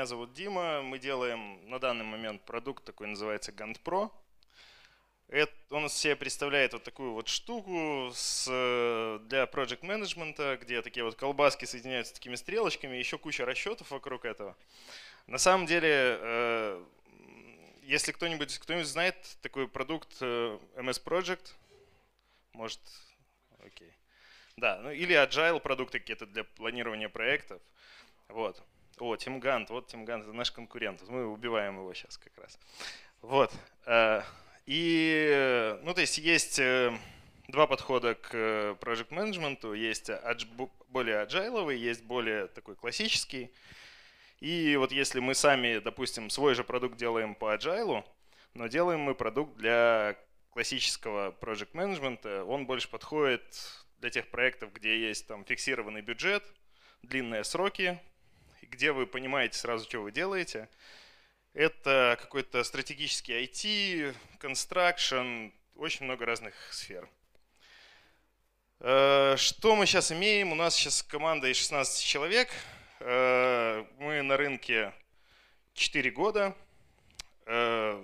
меня зовут Дима. Мы делаем на данный момент продукт такой называется Gantt Pro. Это, он из себя представляет вот такую вот штуку с, для project management, где такие вот колбаски соединяются такими стрелочками, еще куча расчетов вокруг этого. На самом деле, э, если кто-нибудь кто знает такой продукт э, MS Project, может, окей. Да, ну или agile продукты какие-то для планирования проектов. Вот. О, Тим Гант, вот Тим Гант, это наш конкурент. Мы убиваем его сейчас как раз. Вот. Э, и, ну, то есть есть э, два подхода к э, project management. Есть более agile, есть более такой классический. И вот если мы сами, допустим, свой же продукт делаем по agile, но делаем мы продукт для классического project management, он больше подходит для тех проектов, где есть там фиксированный бюджет, длинные сроки, где вы понимаете сразу, что вы делаете – это какой-то стратегический IT, construction, очень много разных сфер. Э, что мы сейчас имеем? У нас сейчас команда из 16 человек. Э, мы на рынке 4 года. Э,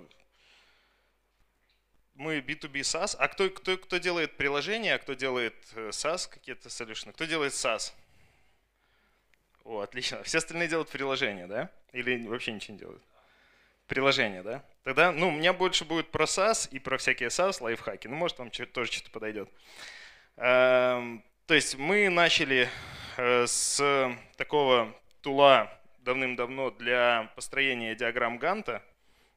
мы B2B SaaS. А кто, кто, кто делает приложения, а кто делает SaaS, какие-то solutions? Кто делает SaaS? О, отлично. Все остальные делают приложения, да? Или вообще ничего не делают? приложение, да? Тогда, ну, у меня больше будет про SaaS и про всякие SaaS лайфхаки. Ну, может, вам тоже что-то подойдет. Эм, то есть мы начали э, с такого тула давным-давно для построения диаграмм Ганта.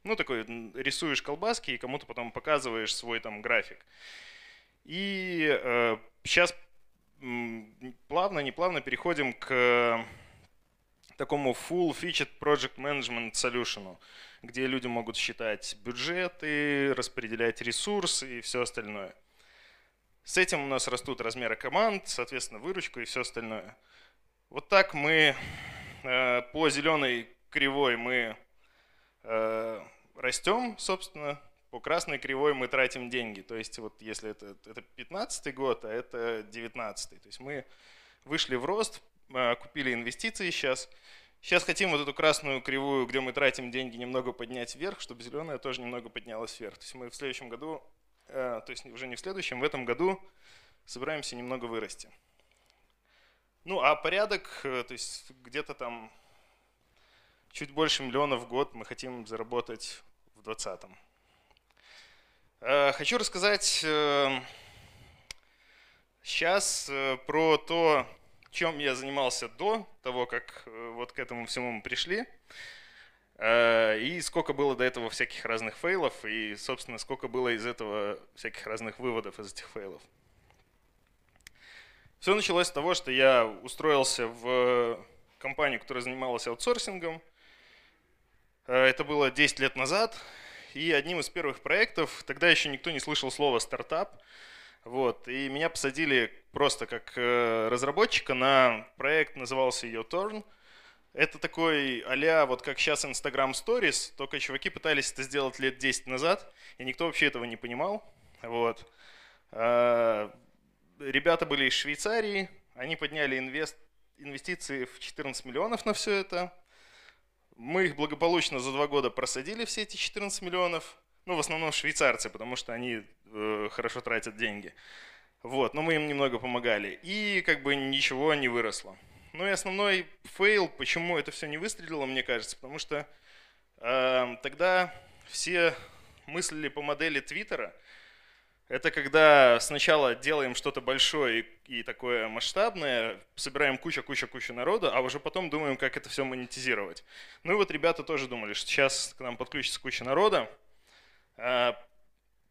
Ну, такой, рисуешь колбаски и кому-то потом показываешь свой там график. И э, сейчас плавно, неплавно переходим к такому full-featured project management solution где люди могут считать бюджеты, распределять ресурсы и все остальное. С этим у нас растут размеры команд, соответственно, выручка и все остальное. Вот так мы э, по зеленой кривой мы э, растем, собственно, по красной кривой мы тратим деньги. То есть вот если это, это 15 год, а это 19 То есть мы вышли в рост, э, купили инвестиции сейчас, Сейчас хотим вот эту красную кривую, где мы тратим деньги, немного поднять вверх, чтобы зеленая тоже немного поднялась вверх. То есть мы в следующем году, э, то есть уже не в следующем, в этом году собираемся немного вырасти. Ну а порядок, э, то есть где-то там чуть больше миллиона в год мы хотим заработать в 2020. Э, хочу рассказать сейчас про то, чем я занимался до того, как э, вот к этому всему мы пришли. Э, и сколько было до этого всяких разных фейлов, и, собственно, сколько было из этого всяких разных выводов из этих фейлов. Все началось с того, что я устроился в компанию, которая занималась аутсорсингом. Э, это было 10 лет назад, и одним из первых проектов, тогда еще никто не слышал слова стартап, вот, и меня посадили просто как э, разработчика на проект, назывался ее Turn. Это такой а вот как сейчас Instagram Stories, только чуваки пытались это сделать лет 10 назад, и никто вообще этого не понимал. Вот. А, ребята были из Швейцарии, они подняли инвест, инвестиции в 14 миллионов на все это. Мы их благополучно за два года просадили все эти 14 миллионов. Ну, в основном швейцарцы, потому что они э, хорошо тратят деньги. Вот, но мы им немного помогали. И как бы ничего не выросло. Ну и основной fail, почему это все не выстрелило, мне кажется, потому что э, тогда все мыслили по модели Твиттера. Это когда сначала делаем что-то большое и, и такое масштабное, собираем куча-куча-куча народа, а уже потом думаем, как это все монетизировать. Ну и вот ребята тоже думали, что сейчас к нам подключится куча народа, а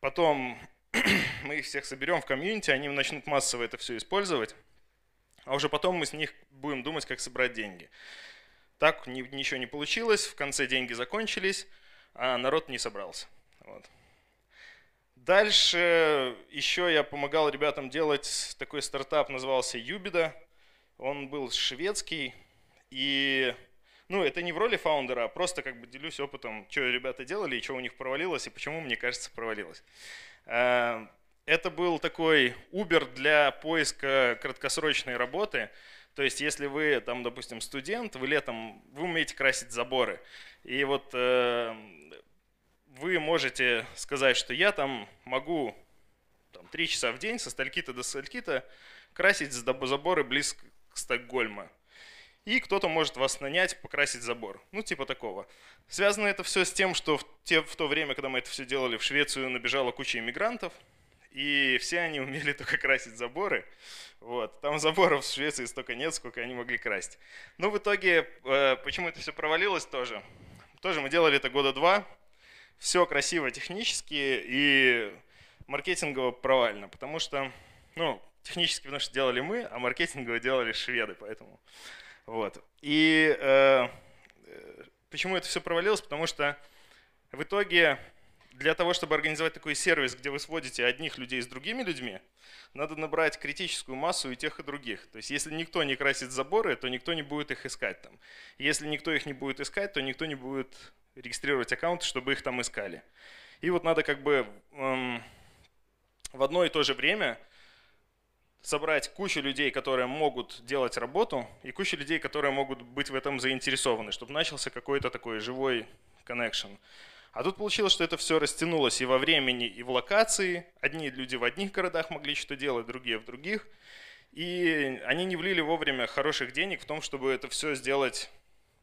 потом мы их всех соберем в комьюнити, они начнут массово это все использовать, а уже потом мы с них будем думать, как собрать деньги. Так ничего не получилось, в конце деньги закончились, а народ не собрался. Вот. Дальше еще я помогал ребятам делать такой стартап, назывался Юбида. Он был шведский, и ну, это не в роли фаундера, а просто как бы делюсь опытом, что ребята делали и что у них провалилось, и почему, мне кажется, провалилось. Э, это был такой Uber для поиска краткосрочной работы. То есть, если вы, там, допустим, студент, вы летом, вы умеете красить заборы. И вот э, вы можете сказать, что я там могу там, 3 часа в день со стальки-то до стальки-то красить заборы близ к Стокгольма. И кто-то может вас нанять покрасить забор. Ну, типа такого. Связано это все с тем, что в, те, в то время, когда мы это все делали, в Швецию набежала куча иммигрантов, и все они умели только красить заборы. Вот. Там заборов в Швеции столько нет, сколько они могли красить. Но в итоге, э, почему это все провалилось тоже? Тоже мы делали это года два. Все красиво технически и маркетингово провально, потому что, ну, технически, потому что делали мы, а маркетингово делали шведы, поэтому. Вот. И э, э почему это все провалилось? Потому что в итоге для того, чтобы организовать такой сервис, где вы сводите одних людей с другими людьми, надо набрать критическую массу и тех, и других. То есть если никто не красит заборы, то никто не будет их искать там. Если никто их не будет искать, то никто не будет регистрировать аккаунты, чтобы их там искали. И вот надо как бы эм, в одно и то же время собрать кучу людей, которые могут делать работу, и кучу людей, которые могут быть в этом заинтересованы, чтобы начался какой-то такой живой connection. А тут получилось, что это все растянулось и во времени, и в локации. Одни люди в одних городах могли что делать, другие в других. И они не влили вовремя хороших денег в том, чтобы это все сделать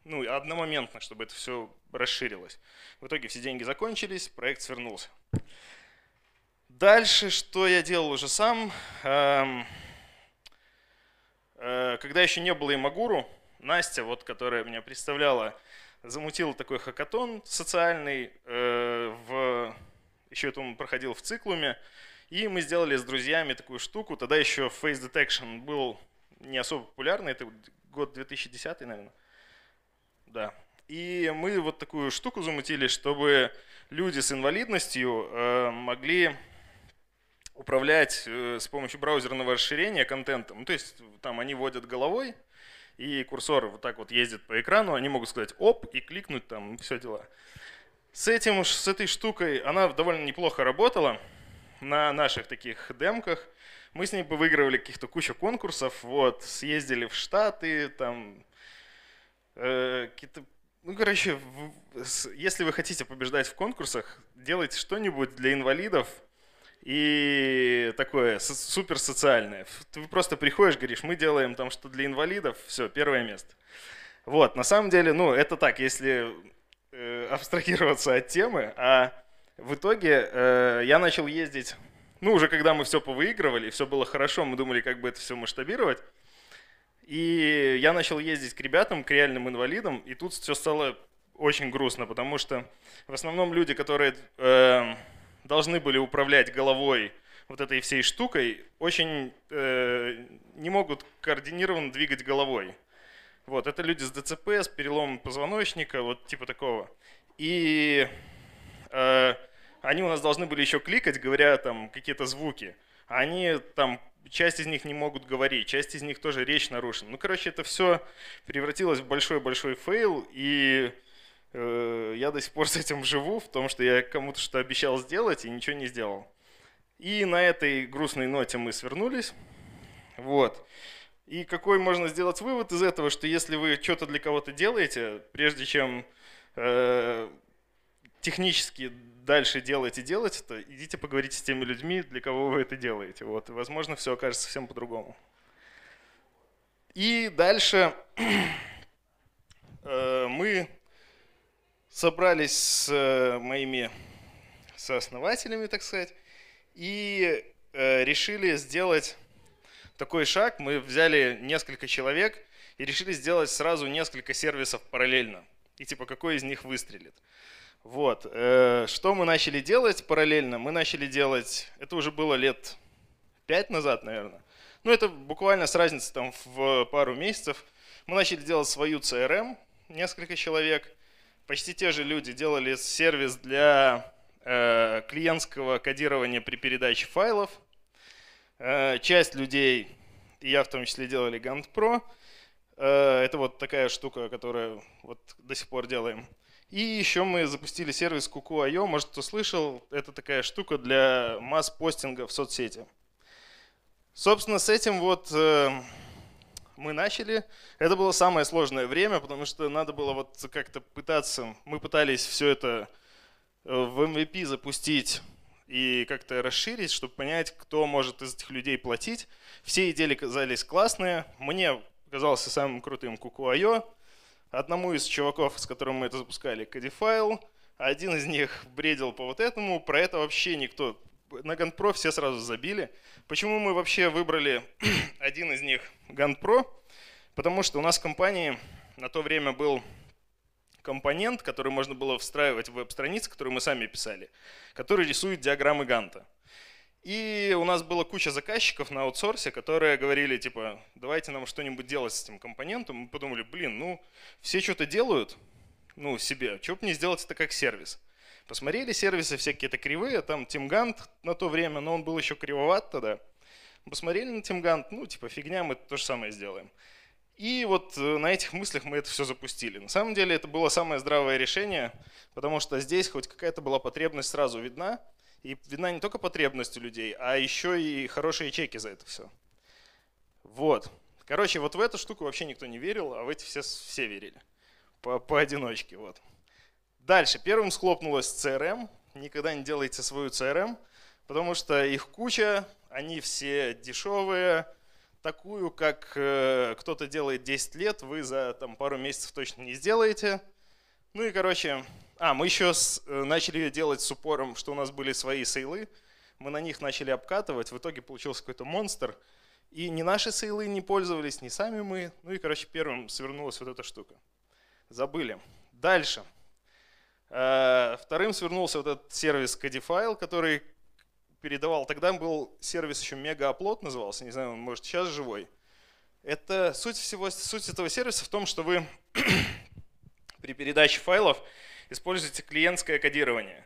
ну, одномоментно, чтобы это все расширилось. В итоге все деньги закончились, проект свернулся. Дальше, что я делал уже сам. Эм, э, когда еще не было Имагуру, Настя, вот, которая меня представляла замутил такой хакатон социальный, э, в, еще это он проходил в циклуме, и мы сделали с друзьями такую штуку, тогда еще Face Detection был не особо популярный, это год 2010, наверное. Да. И мы вот такую штуку замутили, чтобы люди с инвалидностью э, могли управлять э, с помощью браузерного расширения контентом. То есть там они вводят головой, и курсор вот так вот ездит по экрану, они могут сказать оп и кликнуть там, все дела. С, этим, с этой штукой она довольно неплохо работала на наших таких демках. Мы с ней выигрывали каких-то кучу конкурсов, вот, съездили в Штаты, там, э, какие-то ну, короче, если вы хотите побеждать в конкурсах, делайте что-нибудь для инвалидов, и такое супер социальное. Ты просто приходишь, говоришь, мы делаем там что для инвалидов, все, первое место. Вот, на самом деле, ну, это так, если э, абстрагироваться от темы, а в итоге э, я начал ездить, ну, уже когда мы все повыигрывали, все было хорошо, мы думали, как бы это все масштабировать, и я начал ездить к ребятам, к реальным инвалидам, и тут все стало очень грустно, потому что в основном люди, которые... Э, должны были управлять головой вот этой всей штукой, очень э, не могут координированно двигать головой. Вот, это люди с ДЦП, с переломом позвоночника, вот типа такого. И э, они у нас должны были еще кликать, говоря там какие-то звуки. Они там, часть из них не могут говорить, часть из них тоже речь нарушена. Ну, короче, это все превратилось в большой-большой fail, и я до сих пор с этим живу, в том, что я кому-то что обещал сделать и ничего не сделал. И на этой грустной ноте мы свернулись. Вот. И какой можно сделать вывод из этого, что если вы что-то для кого-то делаете, прежде чем э, технически дальше делать и делать это, идите поговорите с теми людьми, для кого вы это делаете. Вот. И, возможно, все окажется совсем по-другому. И дальше э, мы собрались с э, моими сооснователями, так сказать, и э, решили сделать такой шаг. Мы взяли несколько человек и решили сделать сразу несколько сервисов параллельно. И типа, какой из них выстрелит. Вот. Э, что мы начали делать параллельно? Мы начали делать, это уже было лет пять назад, наверное. Ну, это буквально с разницей там в пару месяцев. Мы начали делать свою CRM, несколько человек, почти те же люди делали сервис для э, клиентского кодирования при передаче файлов. Э, часть людей, и я в том числе, делали Gantt Pro. Э, это вот такая штука, которую вот до сих пор делаем. И еще мы запустили сервис Kuku.io, может кто слышал, это такая штука для масс-постинга в соцсети. Собственно, с этим вот э, мы начали. Это было самое сложное время, потому что надо было вот как-то пытаться, мы пытались все это э, в MVP запустить и как-то расширить, чтобы понять, кто может из этих людей платить. Все идеи казались классные. Мне казался самым крутым Kuku.io. Одному из чуваков, с которым мы это запускали, Codifile. Один из них бредил по вот этому. Про это вообще никто... На GunPro все сразу забили. Почему мы вообще выбрали один из них GunPro? Потому что у нас в компании на то время был компонент, который можно было встраивать в веб-страницы, которые мы сами писали, который рисует диаграммы Ганта. И у нас была куча заказчиков на аутсорсе, которые говорили, типа, давайте нам что-нибудь делать с этим компонентом. Мы подумали, блин, ну, все что-то делают, ну, себе, что бы не сделать это как сервис. Посмотрели сервисы все какие-то кривые, там TeamGant на то время, но он был еще кривоват тогда. Посмотрели на TeamGant, ну, типа, фигня, мы то же самое сделаем. И вот э, на этих мыслях мы это все запустили. На самом деле это было самое здравое решение, потому что здесь хоть какая-то была потребность сразу видна, и видна не только потребность у людей, а еще и хорошие чеки за это все. Вот. Короче, вот в эту штуку вообще никто не верил, а в эти все, все верили. По, поодиночке, вот. Дальше. Первым схлопнулась CRM. Никогда не делайте свою CRM, потому что их куча, они все дешевые, такую, как э, кто-то делает 10 лет, вы за там, пару месяцев точно не сделаете. Ну и, короче, а, мы еще с, э, начали делать с упором, что у нас были свои сейлы. Мы на них начали обкатывать, в итоге получился какой-то монстр. И ни наши сейлы не пользовались, ни сами мы. Ну и, короче, первым свернулась вот эта штука. Забыли. Дальше. Э, вторым свернулся вот этот сервис Codifile, который передавал. Тогда был сервис еще Мегаоплот назывался, не знаю, он может сейчас живой. Это суть всего, суть этого сервиса в том, что вы при передаче файлов используете клиентское кодирование.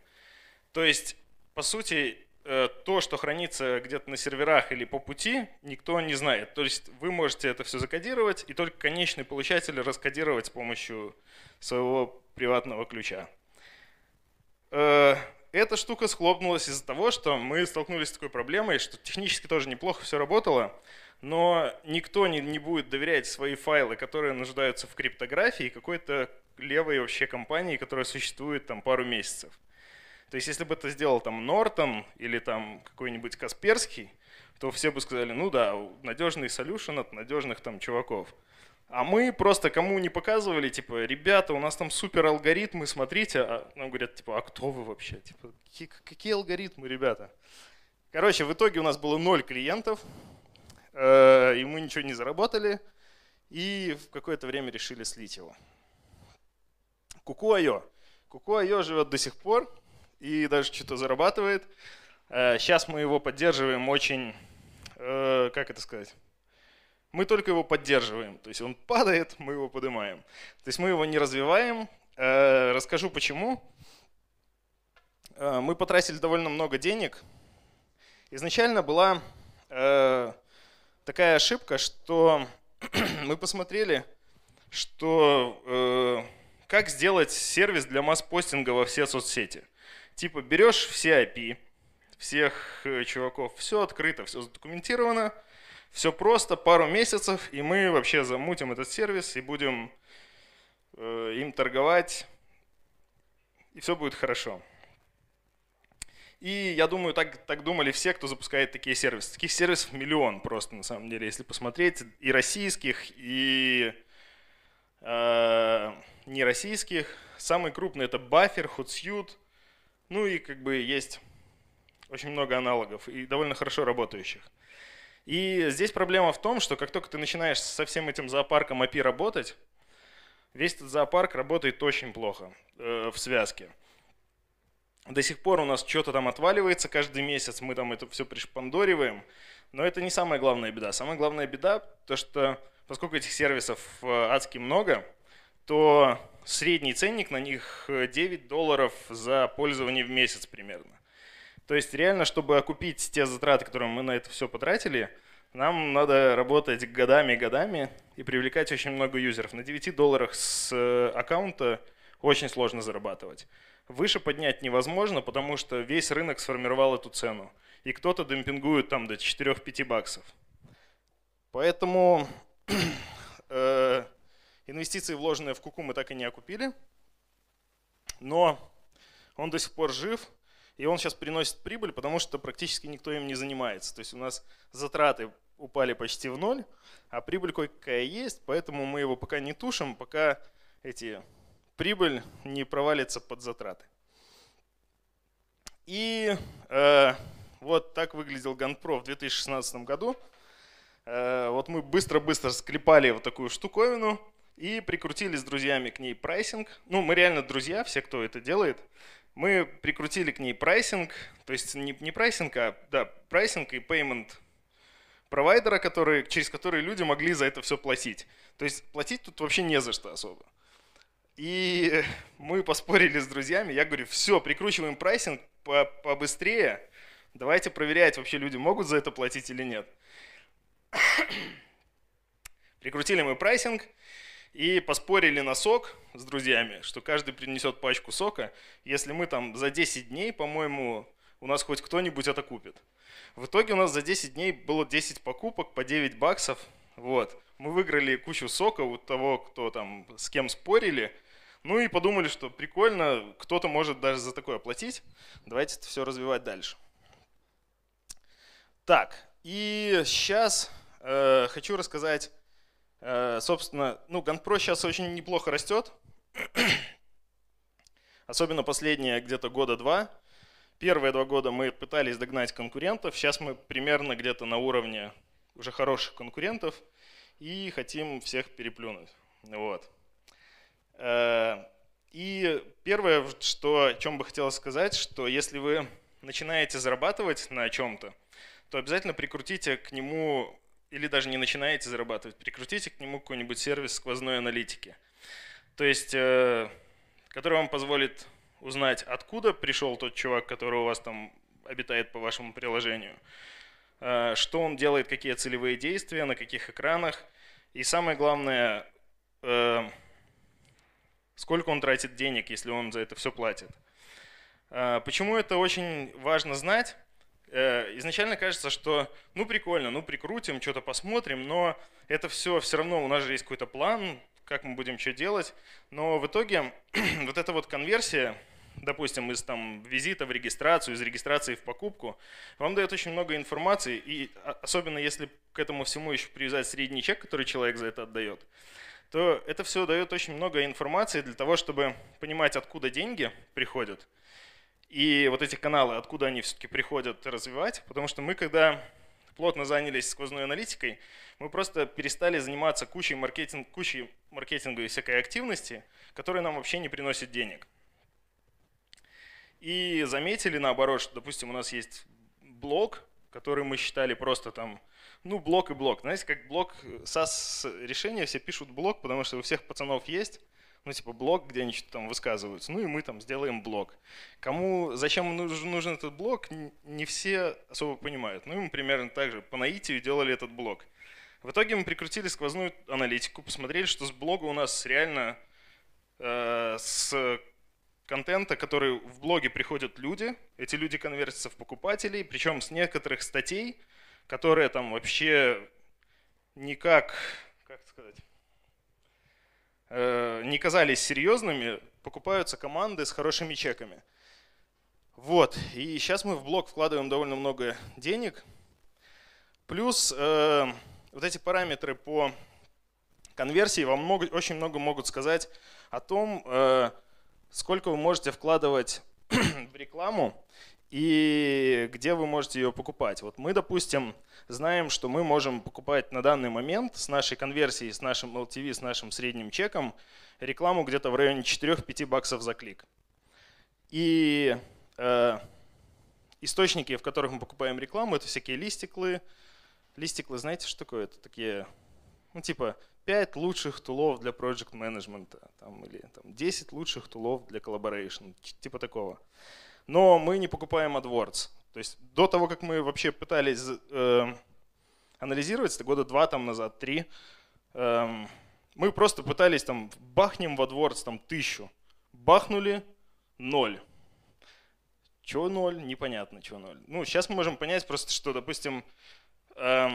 То есть, по сути, э, то, что хранится где-то на серверах или по пути, никто не знает. То есть вы можете это все закодировать, и только конечный получатель раскодировать с помощью своего приватного ключа. Э, эта штука схлопнулась из-за того, что мы столкнулись с такой проблемой, что технически тоже неплохо все работало, но никто не, не будет доверять свои файлы, которые нуждаются в криптографии, какой-то левой вообще компании, которая существует там пару месяцев. То есть если бы это сделал там Нортон или там какой-нибудь Касперский, то все бы сказали, ну да, надежный solution от надежных там чуваков. А мы просто кому не показывали, типа, ребята, у нас там супер алгоритмы, смотрите. А нам говорят, типа, а кто вы вообще? Типа, какие, какие алгоритмы, ребята? Короче, в итоге у нас было ноль клиентов, э, и мы ничего не заработали, и в какое-то время решили слить его. Куку.io. Куку.io живет до сих пор и даже что-то зарабатывает. Э, сейчас мы его поддерживаем очень, э, как это сказать, мы только его поддерживаем. То есть он падает, мы его поднимаем. То есть мы его не развиваем. Э, расскажу почему. Э, мы потратили довольно много денег. Изначально была э, такая ошибка, что мы посмотрели, что как сделать сервис для масс-постинга во все соцсети. Типа берешь все IP, всех чуваков, все открыто, все задокументировано – все просто, пару месяцев, и мы вообще замутим этот сервис и будем э, им торговать, и все будет хорошо. И я думаю, так, так думали все, кто запускает такие сервисы. Таких сервисов миллион просто, на самом деле, если посмотреть. И российских, и э, нероссийских. Самый крупный это Buffer, Hootsuite. Ну и как бы есть очень много аналогов и довольно хорошо работающих. И здесь проблема в том, что как только ты начинаешь со всем этим зоопарком API работать, весь этот зоопарк работает очень плохо э, в связке. До сих пор у нас что-то там отваливается каждый месяц, мы там это все пришпандориваем, но это не самая главная беда. Самая главная беда, то что поскольку этих сервисов э, адски много, то средний ценник на них 9 э, долларов за пользование в месяц примерно. То есть реально, чтобы окупить те затраты, которые мы на это все потратили, нам надо работать годами и годами и привлекать очень много юзеров. На 9 долларах с э, аккаунта очень сложно зарабатывать. Выше поднять невозможно, потому что весь рынок сформировал эту цену. И кто-то демпингует там до 4-5 баксов. Поэтому э, инвестиции, вложенные в Куку, мы так и не окупили. Но он до сих пор жив, и он сейчас приносит прибыль, потому что практически никто им не занимается. То есть у нас затраты упали почти в ноль, а прибыль кое-какая есть, поэтому мы его пока не тушим, пока эти прибыль не провалится под затраты. И э, вот так выглядел GunPro в 2016 году. Э, вот мы быстро-быстро склепали вот такую штуковину и прикрутили с друзьями к ней pricing. Ну, мы реально друзья, все, кто это делает. Мы прикрутили к ней pricing, то есть не, не pricing, а да, pricing и payment провайдера, который, через который люди могли за это все платить. То есть платить тут вообще не за что особо. И мы поспорили с друзьями, я говорю, все, прикручиваем pricing побыстрее, давайте проверять, вообще люди могут за это платить или нет. Прикрутили мы pricing и поспорили на сок с друзьями, что каждый принесет пачку сока, если мы там за 10 дней, по-моему, у нас хоть кто-нибудь это купит. В итоге у нас за 10 дней было 10 покупок по 9 баксов. Вот. Мы выиграли кучу сока у того, кто там с кем спорили. Ну и подумали, что прикольно, кто-то может даже за такое платить. Давайте это все развивать дальше. Так, и сейчас э, хочу рассказать, собственно, ну, GunPro сейчас очень неплохо растет. Особенно последние где-то года два. Первые два года мы пытались догнать конкурентов, сейчас мы примерно где-то на уровне уже хороших конкурентов и хотим всех переплюнуть. Вот. Э, и первое, что, о чем бы хотелось сказать, что если вы начинаете зарабатывать на чем-то, то обязательно прикрутите к нему, или даже не начинаете зарабатывать, прикрутите к нему какой-нибудь сервис сквозной аналитики. То есть, э, который вам позволит узнать, откуда пришел тот чувак, который у вас там обитает по вашему приложению, э, что он делает, какие целевые действия, на каких экранах, и самое главное, э, сколько он тратит денег, если он за это все платит. Почему это очень важно знать? Изначально кажется, что ну прикольно, ну прикрутим, что-то посмотрим, но это все все равно, у нас же есть какой-то план, как мы будем что делать. Но в итоге вот эта вот конверсия, допустим, из там, визита в регистрацию, из регистрации в покупку, вам дает очень много информации, и особенно если к этому всему еще привязать средний чек, который человек за это отдает, то это все дает очень много информации для того, чтобы понимать, откуда деньги приходят, и вот эти каналы, откуда они все-таки приходят, развивать, потому что мы, когда плотно занялись сквозной аналитикой, мы просто перестали заниматься кучей, маркетинг, кучей маркетинга и всякой активности, которые нам вообще не приносят денег. И заметили наоборот, что, допустим, у нас есть блок, который мы считали просто там, ну, блок и блок. Знаете, как блок SAS решения, все пишут блок, потому что у всех пацанов есть, ну, типа блок, где они что-то там высказываются. Ну, и мы там сделаем блок. Кому, зачем нужен, нужен этот блок, не все особо понимают. Ну, и мы примерно так же по наитию делали этот блок. В итоге мы прикрутили сквозную аналитику, посмотрели, что с блога у нас реально э, с контента, который в блоге приходят люди, эти люди конвертятся в покупателей, причем с некоторых статей, которые там вообще никак, как сказать, не казались серьезными, покупаются команды с хорошими чеками. Вот, и сейчас мы в блог вкладываем довольно много денег. Плюс э, вот эти параметры по конверсии вам много, очень много могут сказать о том, э, сколько вы можете вкладывать в рекламу и где вы можете ее покупать. Вот мы, допустим, знаем, что мы можем покупать на данный момент с нашей конверсией, с нашим LTV, с нашим средним чеком рекламу где-то в районе 4-5 баксов за клик. И э, источники, в которых мы покупаем рекламу, это всякие листиклы. Листиклы, знаете, что такое? Это такие, ну типа 5 лучших тулов для project management там, или там, 10 лучших тулов для collaboration, типа такого. Но мы не покупаем AdWords. То есть до того, как мы вообще пытались э, анализировать, это года два там назад, три, э, мы просто пытались там бахнем в AdWords там тысячу. Бахнули ноль. Чего ноль? Непонятно, чего ноль. Ну, сейчас мы можем понять просто, что, допустим, э,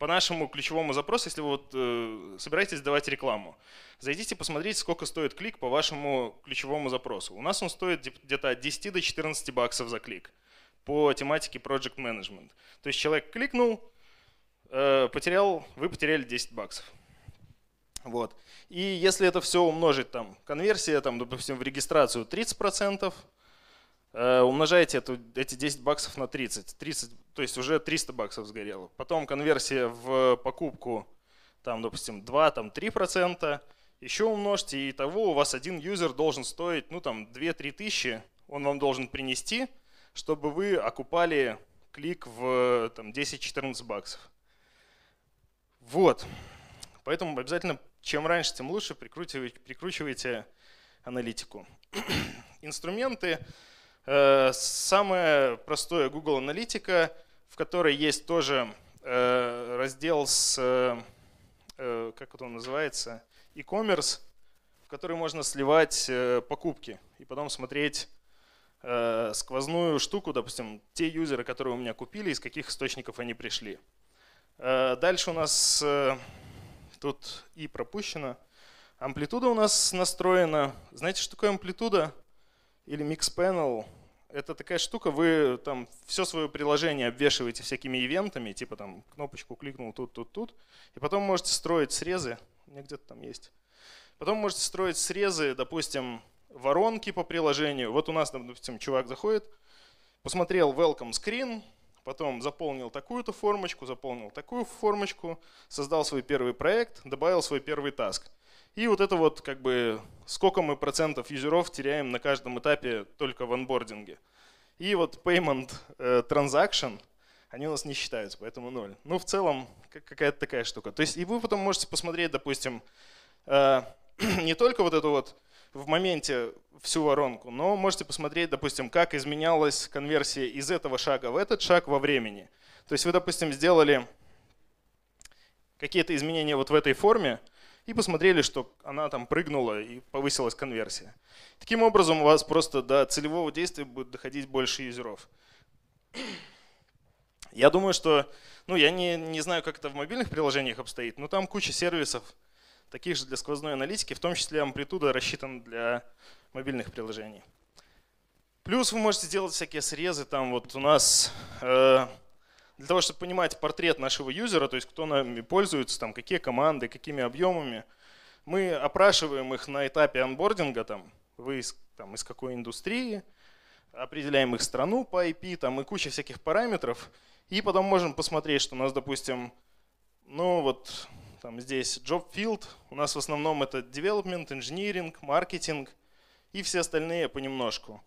по нашему ключевому запросу, если вы вот, э, собираетесь давать рекламу, зайдите посмотрите, сколько стоит клик по вашему ключевому запросу. У нас он стоит где-то от 10 до 14 баксов за клик по тематике Project Management. То есть человек кликнул, э, потерял, вы потеряли 10 баксов. Вот. И если это все умножить, там, конверсия, там, допустим, в регистрацию 30%, э, умножаете эту, эти 10 баксов на 30, 30, то есть уже 300 баксов сгорело. Потом конверсия в покупку, там, допустим, 2, там, 3%, еще умножьте, и того у вас один юзер должен стоить, ну, там, 2-3 тысячи, он вам должен принести, чтобы вы окупали клик в там, 10-14 баксов. Вот. Поэтому обязательно, чем раньше, тем лучше, прикручивайте, прикручивайте аналитику. Инструменты. Э, самое простое Google Аналитика, в которой есть тоже э, раздел с, э, как это он называется, e-commerce, в который можно сливать покупки и потом смотреть сквозную штуку, допустим, те юзеры, которые у меня купили, из каких источников они пришли. Дальше у нас тут и пропущено. Амплитуда у нас настроена. Знаете, что такое амплитуда? Или Mix Panel? Это такая штука, вы там все свое приложение обвешиваете всякими ивентами, типа там кнопочку кликнул тут, тут, тут, и потом можете строить срезы, у меня где-то там есть. Потом можете строить срезы, допустим, воронки по приложению. Вот у нас, допустим, чувак заходит, посмотрел welcome screen, потом заполнил такую-то формочку, заполнил такую формочку, создал свой первый проект, добавил свой первый таск. И вот это вот как бы сколько мы процентов юзеров теряем на каждом этапе только в анбординге. И вот payment э, transaction, они у нас не считаются, поэтому ноль. Ну, в целом, какая-то такая штука. То есть и вы потом можете посмотреть, допустим, э, не только вот эту вот в моменте всю воронку, но можете посмотреть, допустим, как изменялась конверсия из этого шага в этот шаг во времени. То есть вы, допустим, сделали какие-то изменения вот в этой форме и посмотрели, что она там прыгнула и повысилась конверсия. Таким образом у вас просто до целевого действия будет доходить больше юзеров. Я думаю, что, ну я не, не знаю, как это в мобильных приложениях обстоит, но там куча сервисов, таких же для сквозной аналитики, в том числе амплитуда рассчитана для мобильных приложений. Плюс вы можете сделать всякие срезы, там вот у нас э, для того, чтобы понимать портрет нашего юзера, то есть кто нами пользуется, там, какие команды, какими объемами, мы опрашиваем их на этапе анбординга, там, вы из, там, из какой индустрии, определяем их страну по IP, там, и куча всяких параметров, и потом можем посмотреть, что у нас, допустим, ну вот там здесь job field, у нас в основном это development, engineering, marketing и все остальные понемножку.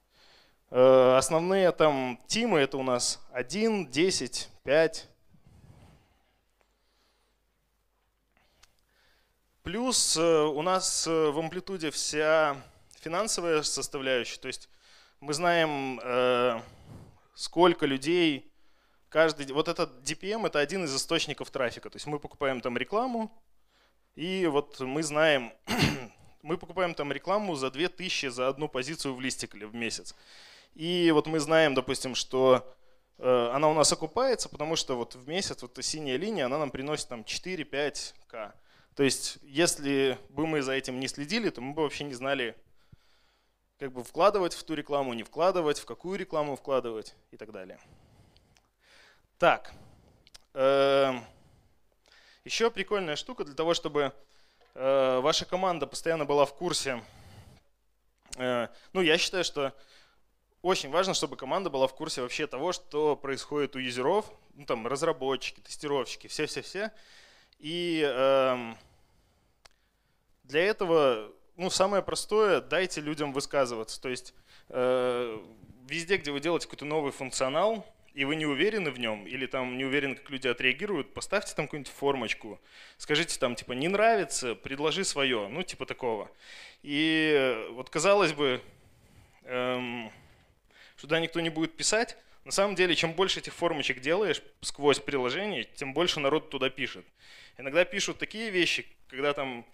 Э, основные там тимы это у нас 1, 10, 5. Плюс э, у нас э, в амплитуде вся финансовая составляющая, то есть мы знаем, сколько людей каждый, вот этот DPM это один из источников трафика. То есть мы покупаем там рекламу, и вот мы знаем, мы покупаем там рекламу за 2000 за одну позицию в листикле в месяц. И вот мы знаем, допустим, что э, она у нас окупается, потому что вот в месяц вот эта синяя линия, она нам приносит там 4-5к. То есть если бы мы за этим не следили, то мы бы вообще не знали, как бы вкладывать в ту рекламу, не вкладывать, в какую рекламу вкладывать и так далее. Так, эм, еще прикольная штука для того, чтобы э, ваша команда постоянно была в курсе. Э, ну, я считаю, что очень важно, чтобы команда была в курсе вообще того, что происходит у юзеров, ну, там, разработчики, тестировщики, все-все-все. И эм, для этого, ну, самое простое, дайте людям высказываться. То есть э, везде, где вы делаете какой-то новый функционал, и вы не уверены в нем, или там не уверены, как люди отреагируют, поставьте там какую-нибудь формочку, скажите там типа не нравится, предложи свое, ну типа такого. И вот казалось бы, эм, туда никто не будет писать, на самом деле, чем больше этих формочек делаешь сквозь приложение, тем больше народ туда пишет. Иногда пишут такие вещи, когда там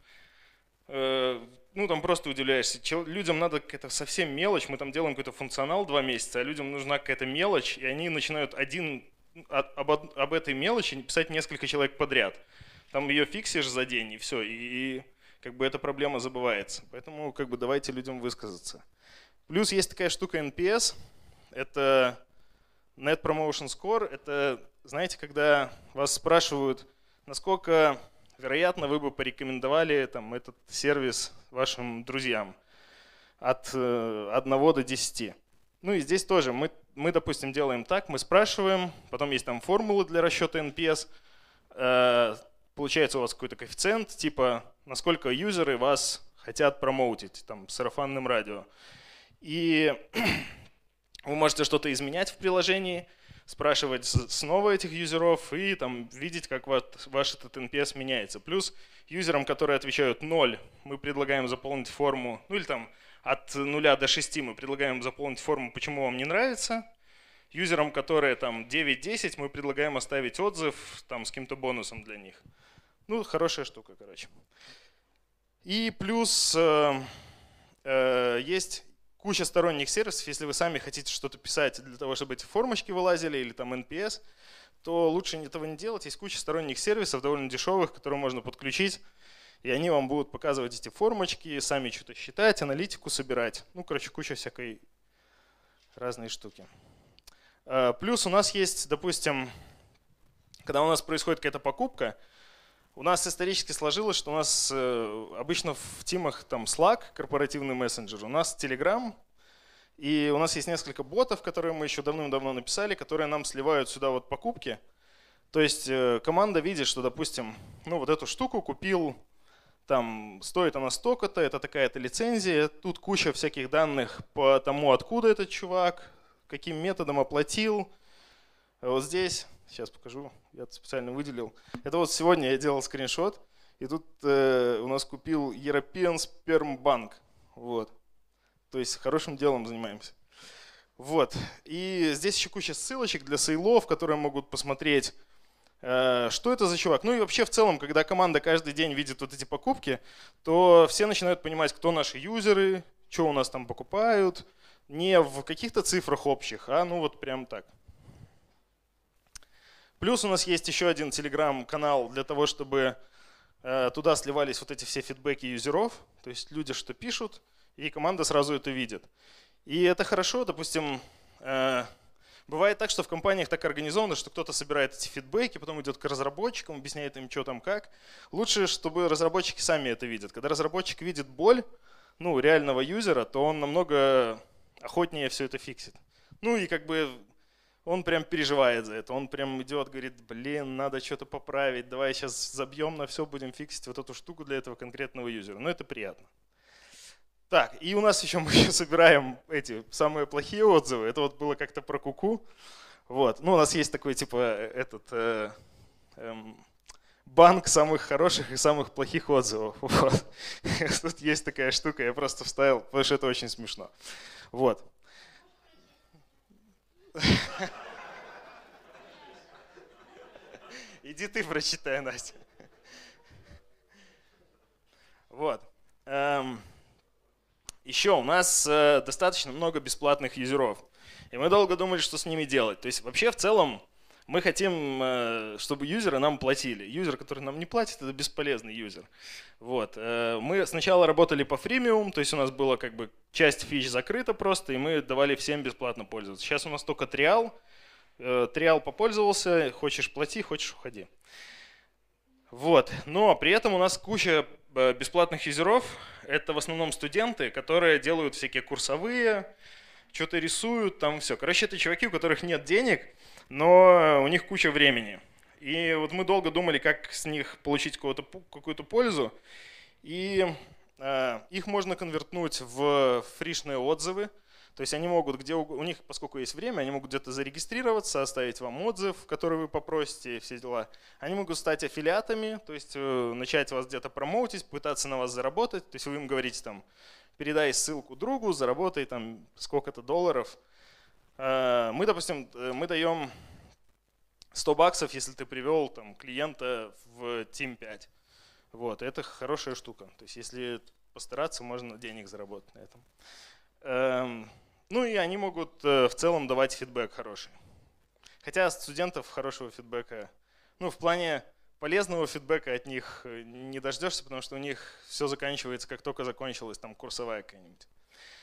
э, ну там просто удивляешься. Чел, людям надо какая-то совсем мелочь, мы там делаем какой-то функционал два месяца, а людям нужна какая-то мелочь, и они начинают один об, об этой мелочи писать несколько человек подряд. Там ее фиксишь за день, и все, и, и как бы эта проблема забывается. Поэтому как бы давайте людям высказаться. Плюс есть такая штука NPS, это Net Promotion Score, это, знаете, когда вас спрашивают, насколько вероятно вы бы порекомендовали там, этот сервис вашим друзьям от 1 э, до 10. Ну и здесь тоже мы, мы, допустим, делаем так, мы спрашиваем, потом есть там формулы для расчета NPS, э, получается у вас какой-то коэффициент, типа насколько юзеры вас хотят промоутить там сарафанным радио. И вы можете что-то изменять в приложении, спрашивать снова этих юзеров и там видеть, как ваш, этот NPS меняется. Плюс юзерам, которые отвечают 0, мы предлагаем заполнить форму, ну или там от 0 до 6 мы предлагаем заполнить форму, почему вам не нравится. Юзерам, которые там 9-10, мы предлагаем оставить отзыв там с каким-то бонусом для них. Ну, хорошая штука, короче. И плюс э, э, есть куча сторонних сервисов. Если вы сами хотите что-то писать для того, чтобы эти формочки вылазили или там NPS, то лучше этого не делать. Есть куча сторонних сервисов, довольно дешевых, которые можно подключить. И они вам будут показывать эти формочки, сами что-то считать, аналитику собирать. Ну, короче, куча всякой разной штуки. Э, плюс у нас есть, допустим, когда у нас происходит какая-то покупка, у нас исторически сложилось, что у нас э, обычно в тимах там Slack, корпоративный мессенджер, у нас Telegram, и у нас есть несколько ботов, которые мы еще давным-давно написали, которые нам сливают сюда вот покупки. То есть э, команда видит, что, допустим, ну вот эту штуку купил, там стоит она столько-то, это такая-то лицензия, тут куча всяких данных по тому, откуда этот чувак, каким методом оплатил. Вот здесь Сейчас покажу, я специально выделил. Это вот сегодня я делал скриншот, и тут э, у нас купил European Sperm Bank. Вот. То есть хорошим делом занимаемся. Вот. И здесь еще куча ссылочек для сейлов, которые могут посмотреть, э, что это за чувак. Ну и вообще в целом, когда команда каждый день видит вот эти покупки, то все начинают понимать, кто наши юзеры, что у нас там покупают. Не в каких-то цифрах общих, а ну вот прям так. Плюс у нас есть еще один телеграм-канал для того, чтобы э, туда сливались вот эти все фидбэки юзеров, то есть люди что пишут, и команда сразу это видит. И это хорошо, допустим, э, бывает так, что в компаниях так организовано, что кто-то собирает эти фидбэки, потом идет к разработчикам, объясняет им, что там как. Лучше, чтобы разработчики сами это видят. Когда разработчик видит боль ну, реального юзера, то он намного охотнее все это фиксит. Ну и как бы он прям переживает за это. Он прям идет, говорит, блин, надо что-то поправить, давай сейчас забьем на все, будем фиксить вот эту штуку для этого конкретного юзера. Но это приятно. Так, и у нас еще мы еще собираем эти самые плохие отзывы. Это вот было как-то про куку. Вот. Ну, у нас есть такой типа этот э, эм, банк самых хороших и самых плохих отзывов. Вот. Тут есть такая штука, я просто вставил, потому что это очень смешно. Вот. Иди ты прочитай, Настя. Вот. Эм, еще у нас э, достаточно много бесплатных юзеров. И мы долго думали, что с ними делать. То есть вообще в целом мы хотим, э, чтобы юзеры нам платили. Юзер, который нам не платит, это бесполезный юзер. Вот. Э, мы сначала работали по фримиум, то есть у нас была как бы часть фич закрыта просто, и мы давали всем бесплатно пользоваться. Сейчас у нас только триал. Э, триал попользовался, хочешь плати, хочешь уходи. Вот. Но при этом у нас куча бесплатных юзеров. Это в основном студенты, которые делают всякие курсовые, что-то рисуют, там все. Короче, это чуваки, у которых нет денег, но у них куча времени. И вот мы долго думали, как с них получить какую-то пользу. И э, их можно конвертнуть в фришные отзывы. То есть они могут, где у них, поскольку есть время, они могут где-то зарегистрироваться, оставить вам отзыв, который вы попросите, все дела. Они могут стать аффилиатами, то есть э, начать вас где-то промоутить, пытаться на вас заработать. То есть вы им говорите там, передай ссылку другу, заработай там сколько-то долларов. Э, мы, допустим, э, мы даем 100 баксов, если ты привел там, клиента в Team 5. Вот, это хорошая штука. То есть если постараться, можно денег заработать на этом. Ну и они могут э, в целом давать фидбэк хороший. Хотя от студентов хорошего фидбэка, ну, в плане полезного фидбэка от них э, не дождешься, потому что у них все заканчивается, как только закончилась там курсовая какая-нибудь.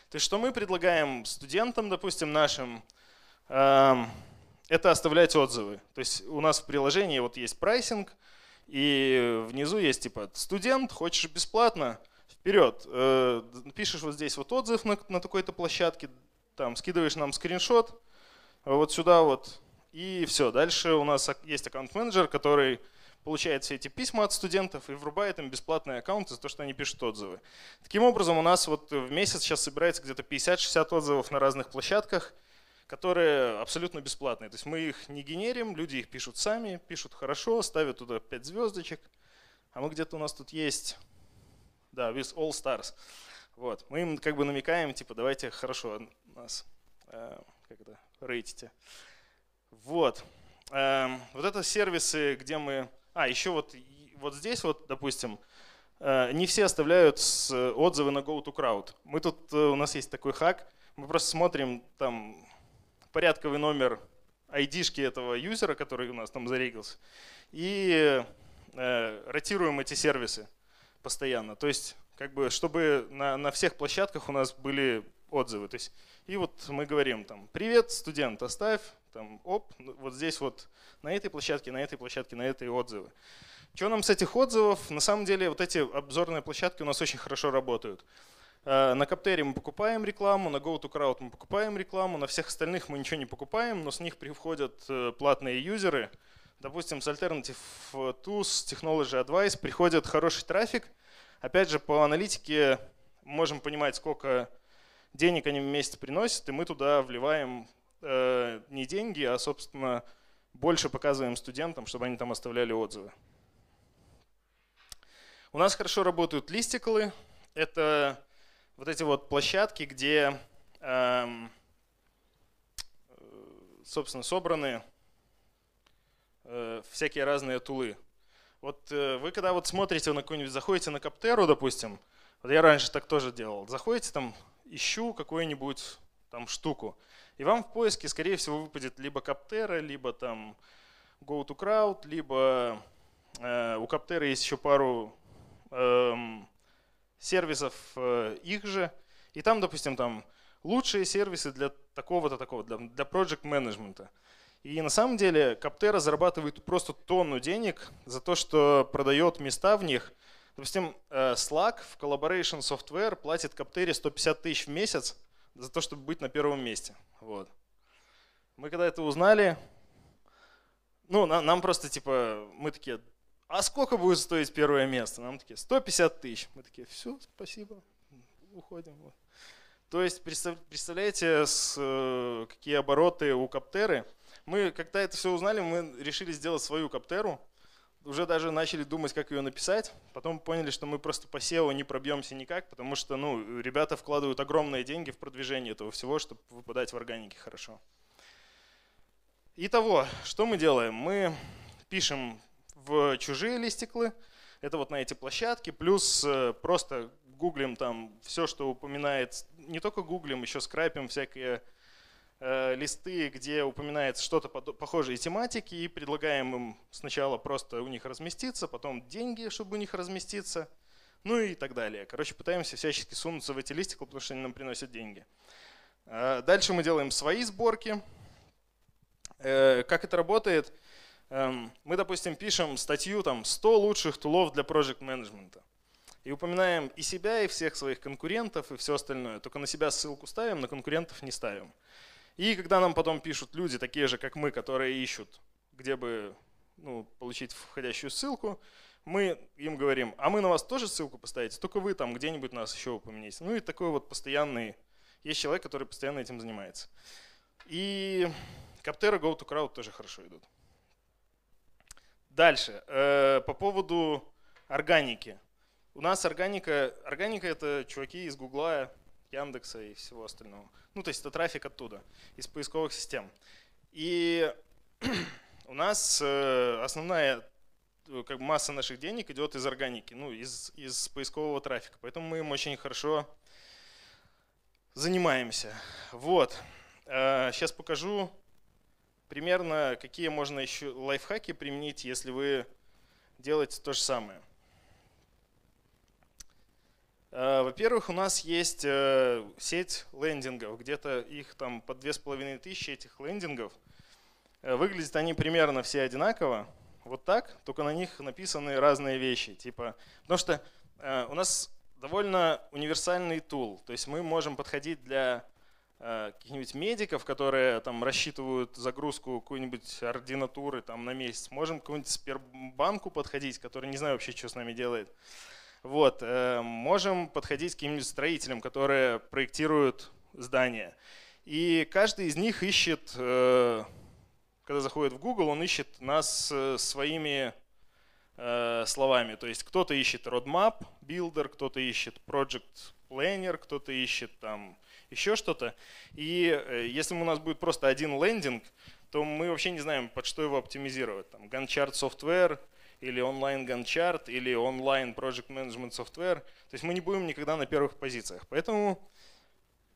То есть что мы предлагаем студентам, допустим, нашим, эм, это оставлять отзывы. То есть у нас в приложении вот есть прайсинг, и внизу есть типа студент, хочешь бесплатно, вперед. Э, пишешь вот здесь вот отзыв на, на такой-то площадке, там скидываешь нам скриншот, вот сюда вот, и все. Дальше у нас есть аккаунт-менеджер, который получает все эти письма от студентов и врубает им бесплатные аккаунты за то, что они пишут отзывы. Таким образом, у нас вот в месяц сейчас собирается где-то 50-60 отзывов на разных площадках, которые абсолютно бесплатные. То есть мы их не генерим, люди их пишут сами, пишут хорошо, ставят туда 5 звездочек. А мы где-то у нас тут есть, да, with all stars. Вот. Мы им как бы намекаем, типа, давайте хорошо нас, э, как это, рейтите. Вот. Э, вот это сервисы, где мы а, еще вот, вот здесь вот, допустим, э, не все оставляют отзывы на GoToCrowd. Мы тут, э, у нас есть такой хак, мы просто смотрим там порядковый номер ID-шки этого юзера, который у нас там зарегился, и э, ротируем эти сервисы постоянно. То есть, как бы, чтобы на, на всех площадках у нас были отзывы. То есть, и вот мы говорим там, привет, студент, оставь там, оп, ну, вот здесь вот на этой площадке, на этой площадке, на этой отзывы. Что нам с этих отзывов? На самом деле вот эти обзорные площадки у нас очень хорошо работают. Э, на Каптере мы покупаем рекламу, на GoToCrowd мы покупаем рекламу, на всех остальных мы ничего не покупаем, но с них приходят э, платные юзеры. Допустим, с Alternative Tools, Technology Advice приходит хороший трафик. Опять же, по аналитике можем понимать, сколько денег они в месяц приносят, и мы туда вливаем э, не деньги, а, собственно, больше показываем студентам, чтобы они там оставляли отзывы. У нас хорошо работают листиклы. Это вот эти вот площадки, где, эм, собственно, собраны э, всякие разные тулы. Вот э, вы когда вот смотрите на какой-нибудь, заходите на Каптеру, допустим, вот я раньше так тоже делал, заходите там, ищу какую-нибудь там штуку, и вам в поиске, скорее всего, выпадет либо Каптера, либо там GoToCrowd, либо э, у Каптера есть еще пару э, сервисов э, их же. И там, допустим, там лучшие сервисы для такого-то, такого, для, для project менеджмента. И на самом деле Каптера зарабатывает просто тонну денег за то, что продает места в них. Допустим, э, Slack в Collaboration Software платит Каптере 150 тысяч в месяц за то, чтобы быть на первом месте. Вот. Мы когда это узнали, ну, нам, нам просто типа, мы такие, а сколько будет стоить первое место? Нам такие, 150 тысяч. Мы такие, все, спасибо, уходим. Вот. То есть, представляете, с, э, какие обороты у Каптеры. Мы, когда это все узнали, мы решили сделать свою Каптеру, уже даже начали думать, как ее написать. Потом поняли, что мы просто по SEO не пробьемся никак, потому что ну, ребята вкладывают огромные деньги в продвижение этого всего, чтобы выпадать в органике хорошо. Итого, что мы делаем? Мы пишем в чужие листиклы, это вот на эти площадки, плюс э, просто гуглим там все, что упоминает, не только гуглим, еще скрапим всякие листы, где упоминается что-то похожее тематики, и предлагаем им сначала просто у них разместиться, потом деньги, чтобы у них разместиться, ну и так далее. Короче, пытаемся всячески сунуться в эти листики, потому что они нам приносят деньги. Э, дальше мы делаем свои сборки. Э, как это работает? Эм, мы, допустим, пишем статью там 100 лучших тулов для проект менеджмента. И упоминаем и себя, и всех своих конкурентов, и все остальное. Только на себя ссылку ставим, на конкурентов не ставим. И когда нам потом пишут люди, такие же, как мы, которые ищут, где бы ну, получить входящую ссылку, мы им говорим, а мы на вас тоже ссылку поставите, только вы там где-нибудь нас еще упомяните. Ну и такой вот постоянный, есть человек, который постоянно этим занимается. И Каптера, GoToCrowd тоже хорошо идут. Дальше, э, по поводу органики. У нас органика, органика это чуваки из Гугла, Яндекса и всего остального. Ну, то есть это трафик оттуда, из поисковых систем. И у нас э, основная э, как бы масса наших денег идет из органики, ну, из, из поискового трафика. Поэтому мы им очень хорошо занимаемся. Вот. Сейчас э, покажу примерно какие можно еще лайфхаки применить, если вы делаете то же самое. Э, во-первых, у нас есть э, сеть лендингов, где-то их там по две с половиной тысячи этих лендингов. Э, выглядят они примерно все одинаково, вот так, только на них написаны разные вещи. Типа, потому что у нас довольно универсальный тул, то есть мы можем подходить для каких-нибудь медиков, которые там рассчитывают загрузку какой-нибудь ординатуры там на месяц. Можем к какому-нибудь Сбербанку подходить, который не знаю вообще, что с нами делает. Вот, э, можем подходить к каким-нибудь строителям, которые проектируют здания. И каждый из них ищет, э, когда заходит в Google, он ищет нас э, своими словами. То есть кто-то ищет roadmap builder, кто-то ищет project planner, кто-то ищет там еще что-то. И если у нас будет просто один лендинг, то мы вообще не знаем, под что его оптимизировать. Там Gantt Software – или онлайн Gantt или онлайн Project Management Software. То есть мы не будем никогда на первых позициях. Поэтому,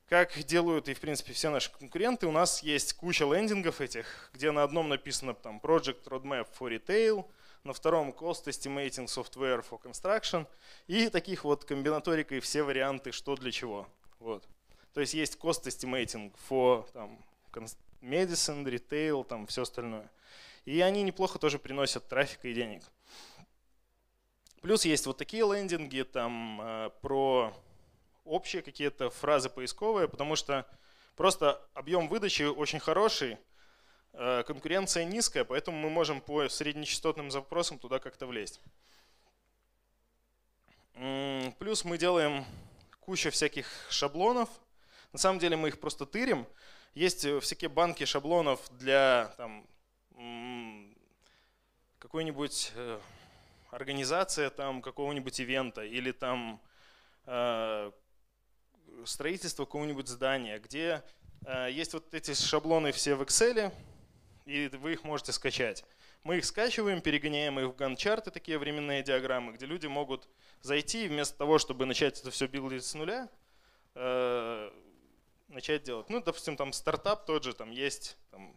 как делают и в принципе все наши конкуренты, у нас есть куча лендингов этих, где на одном написано там Project Roadmap for Retail, на втором Cost Estimating Software for Construction и таких вот комбинаторикой все варианты, что для чего. Вот. То есть есть Cost Estimating for там, Medicine, Retail, там все остальное. И они неплохо тоже приносят трафика и денег. Плюс есть вот такие лендинги там э, про общие какие-то фразы поисковые, потому что просто объем выдачи очень хороший, э, конкуренция низкая, поэтому мы можем по среднечастотным запросам туда как-то влезть. Плюс мы делаем кучу всяких шаблонов. На самом деле мы их просто тырим. Есть всякие банки шаблонов для там, какой-нибудь э, организация там какого-нибудь ивента или там э, строительство какого-нибудь здания, где э, есть вот эти шаблоны все в Excel, и вы их можете скачать. Мы их скачиваем, перегоняем их в ганчарты, такие временные диаграммы, где люди могут зайти вместо того, чтобы начать это все билдить с нуля, начать делать. Ну, допустим, там стартап тот же, там есть там,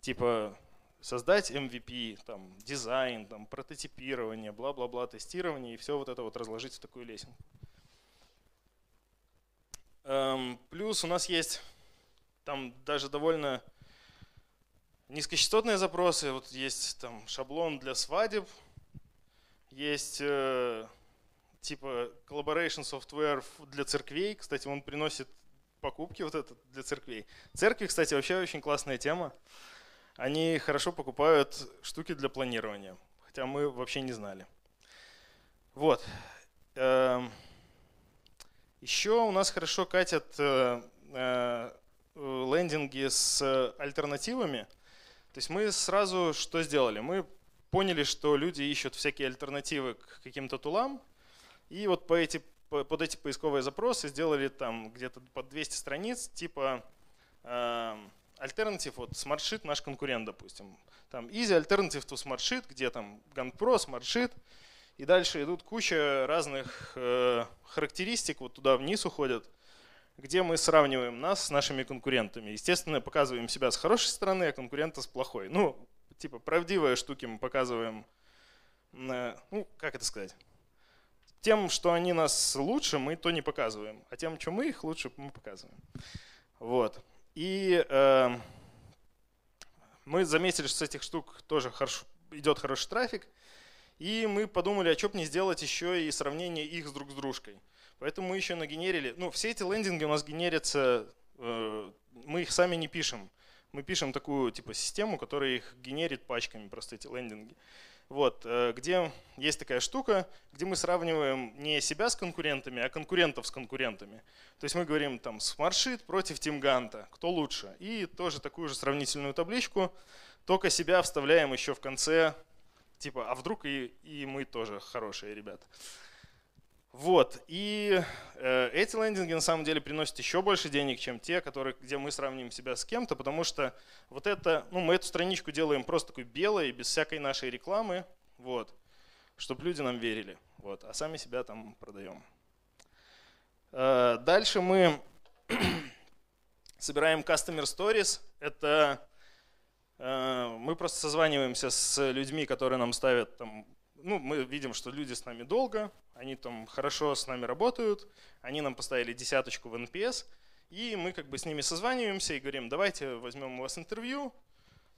типа создать MVP, там, дизайн, там, прототипирование, бла-бла-бла, тестирование и все вот это вот разложить в такую лесенку. Эм, плюс у нас есть там даже довольно низкочастотные запросы. Вот есть там шаблон для свадеб, есть э, типа collaboration software для церквей. Кстати, он приносит покупки вот этот для церквей. Церкви, кстати, вообще очень классная тема они хорошо покупают штуки для планирования, хотя мы вообще не знали. Вот. Эм, Еще у нас хорошо катят э, э, лендинги с альтернативами. То есть мы сразу что сделали? Мы поняли, что люди ищут всякие альтернативы к каким-то тулам, и вот по эти, под эти поисковые запросы сделали там где-то под 200 страниц, типа эм, Альтернатив, вот SmartSheet наш конкурент, допустим. Там Easy Alternative to SmartSheet, где там GAN-Pro, SmartSheet. И дальше идут куча разных э, характеристик, вот туда вниз уходят, где мы сравниваем нас с нашими конкурентами. Естественно, показываем себя с хорошей стороны, а конкурента с плохой. Ну, типа правдивые штуки мы показываем, э, ну, как это сказать, тем, что они нас лучше, мы то не показываем, а тем, что мы их лучше, мы показываем. Вот. И э, мы заметили, что с этих штук тоже хорошо, идет хороший трафик. И мы подумали, а что бы не сделать еще и сравнение их с друг с дружкой. Поэтому мы еще нагенерили, ну все эти лендинги у нас генерятся, э, мы их сами не пишем. Мы пишем такую типа систему, которая их генерит пачками, просто эти лендинги. Вот, э, где есть такая штука, где мы сравниваем не себя с конкурентами, а конкурентов с конкурентами. То есть мы говорим там SmartSheet против TeamGant, кто лучше. И тоже такую же сравнительную табличку, только себя вставляем еще в конце, типа, а вдруг и, и мы тоже хорошие ребята. Вот, и э, эти лендинги на самом деле приносят еще больше денег, чем те, которые, где мы сравниваем себя с кем-то, потому что вот это, ну, мы эту страничку делаем просто такой белой, без всякой нашей рекламы, вот, чтобы люди нам верили, вот, а сами себя там продаем. Э, дальше мы собираем Customer Stories, это Э, мы просто созваниваемся с людьми, которые нам ставят там, ну, мы видим, что люди с нами долго, они там хорошо с нами работают, они нам поставили десяточку в NPS, и мы как бы с ними созваниваемся и говорим, давайте возьмем у вас интервью,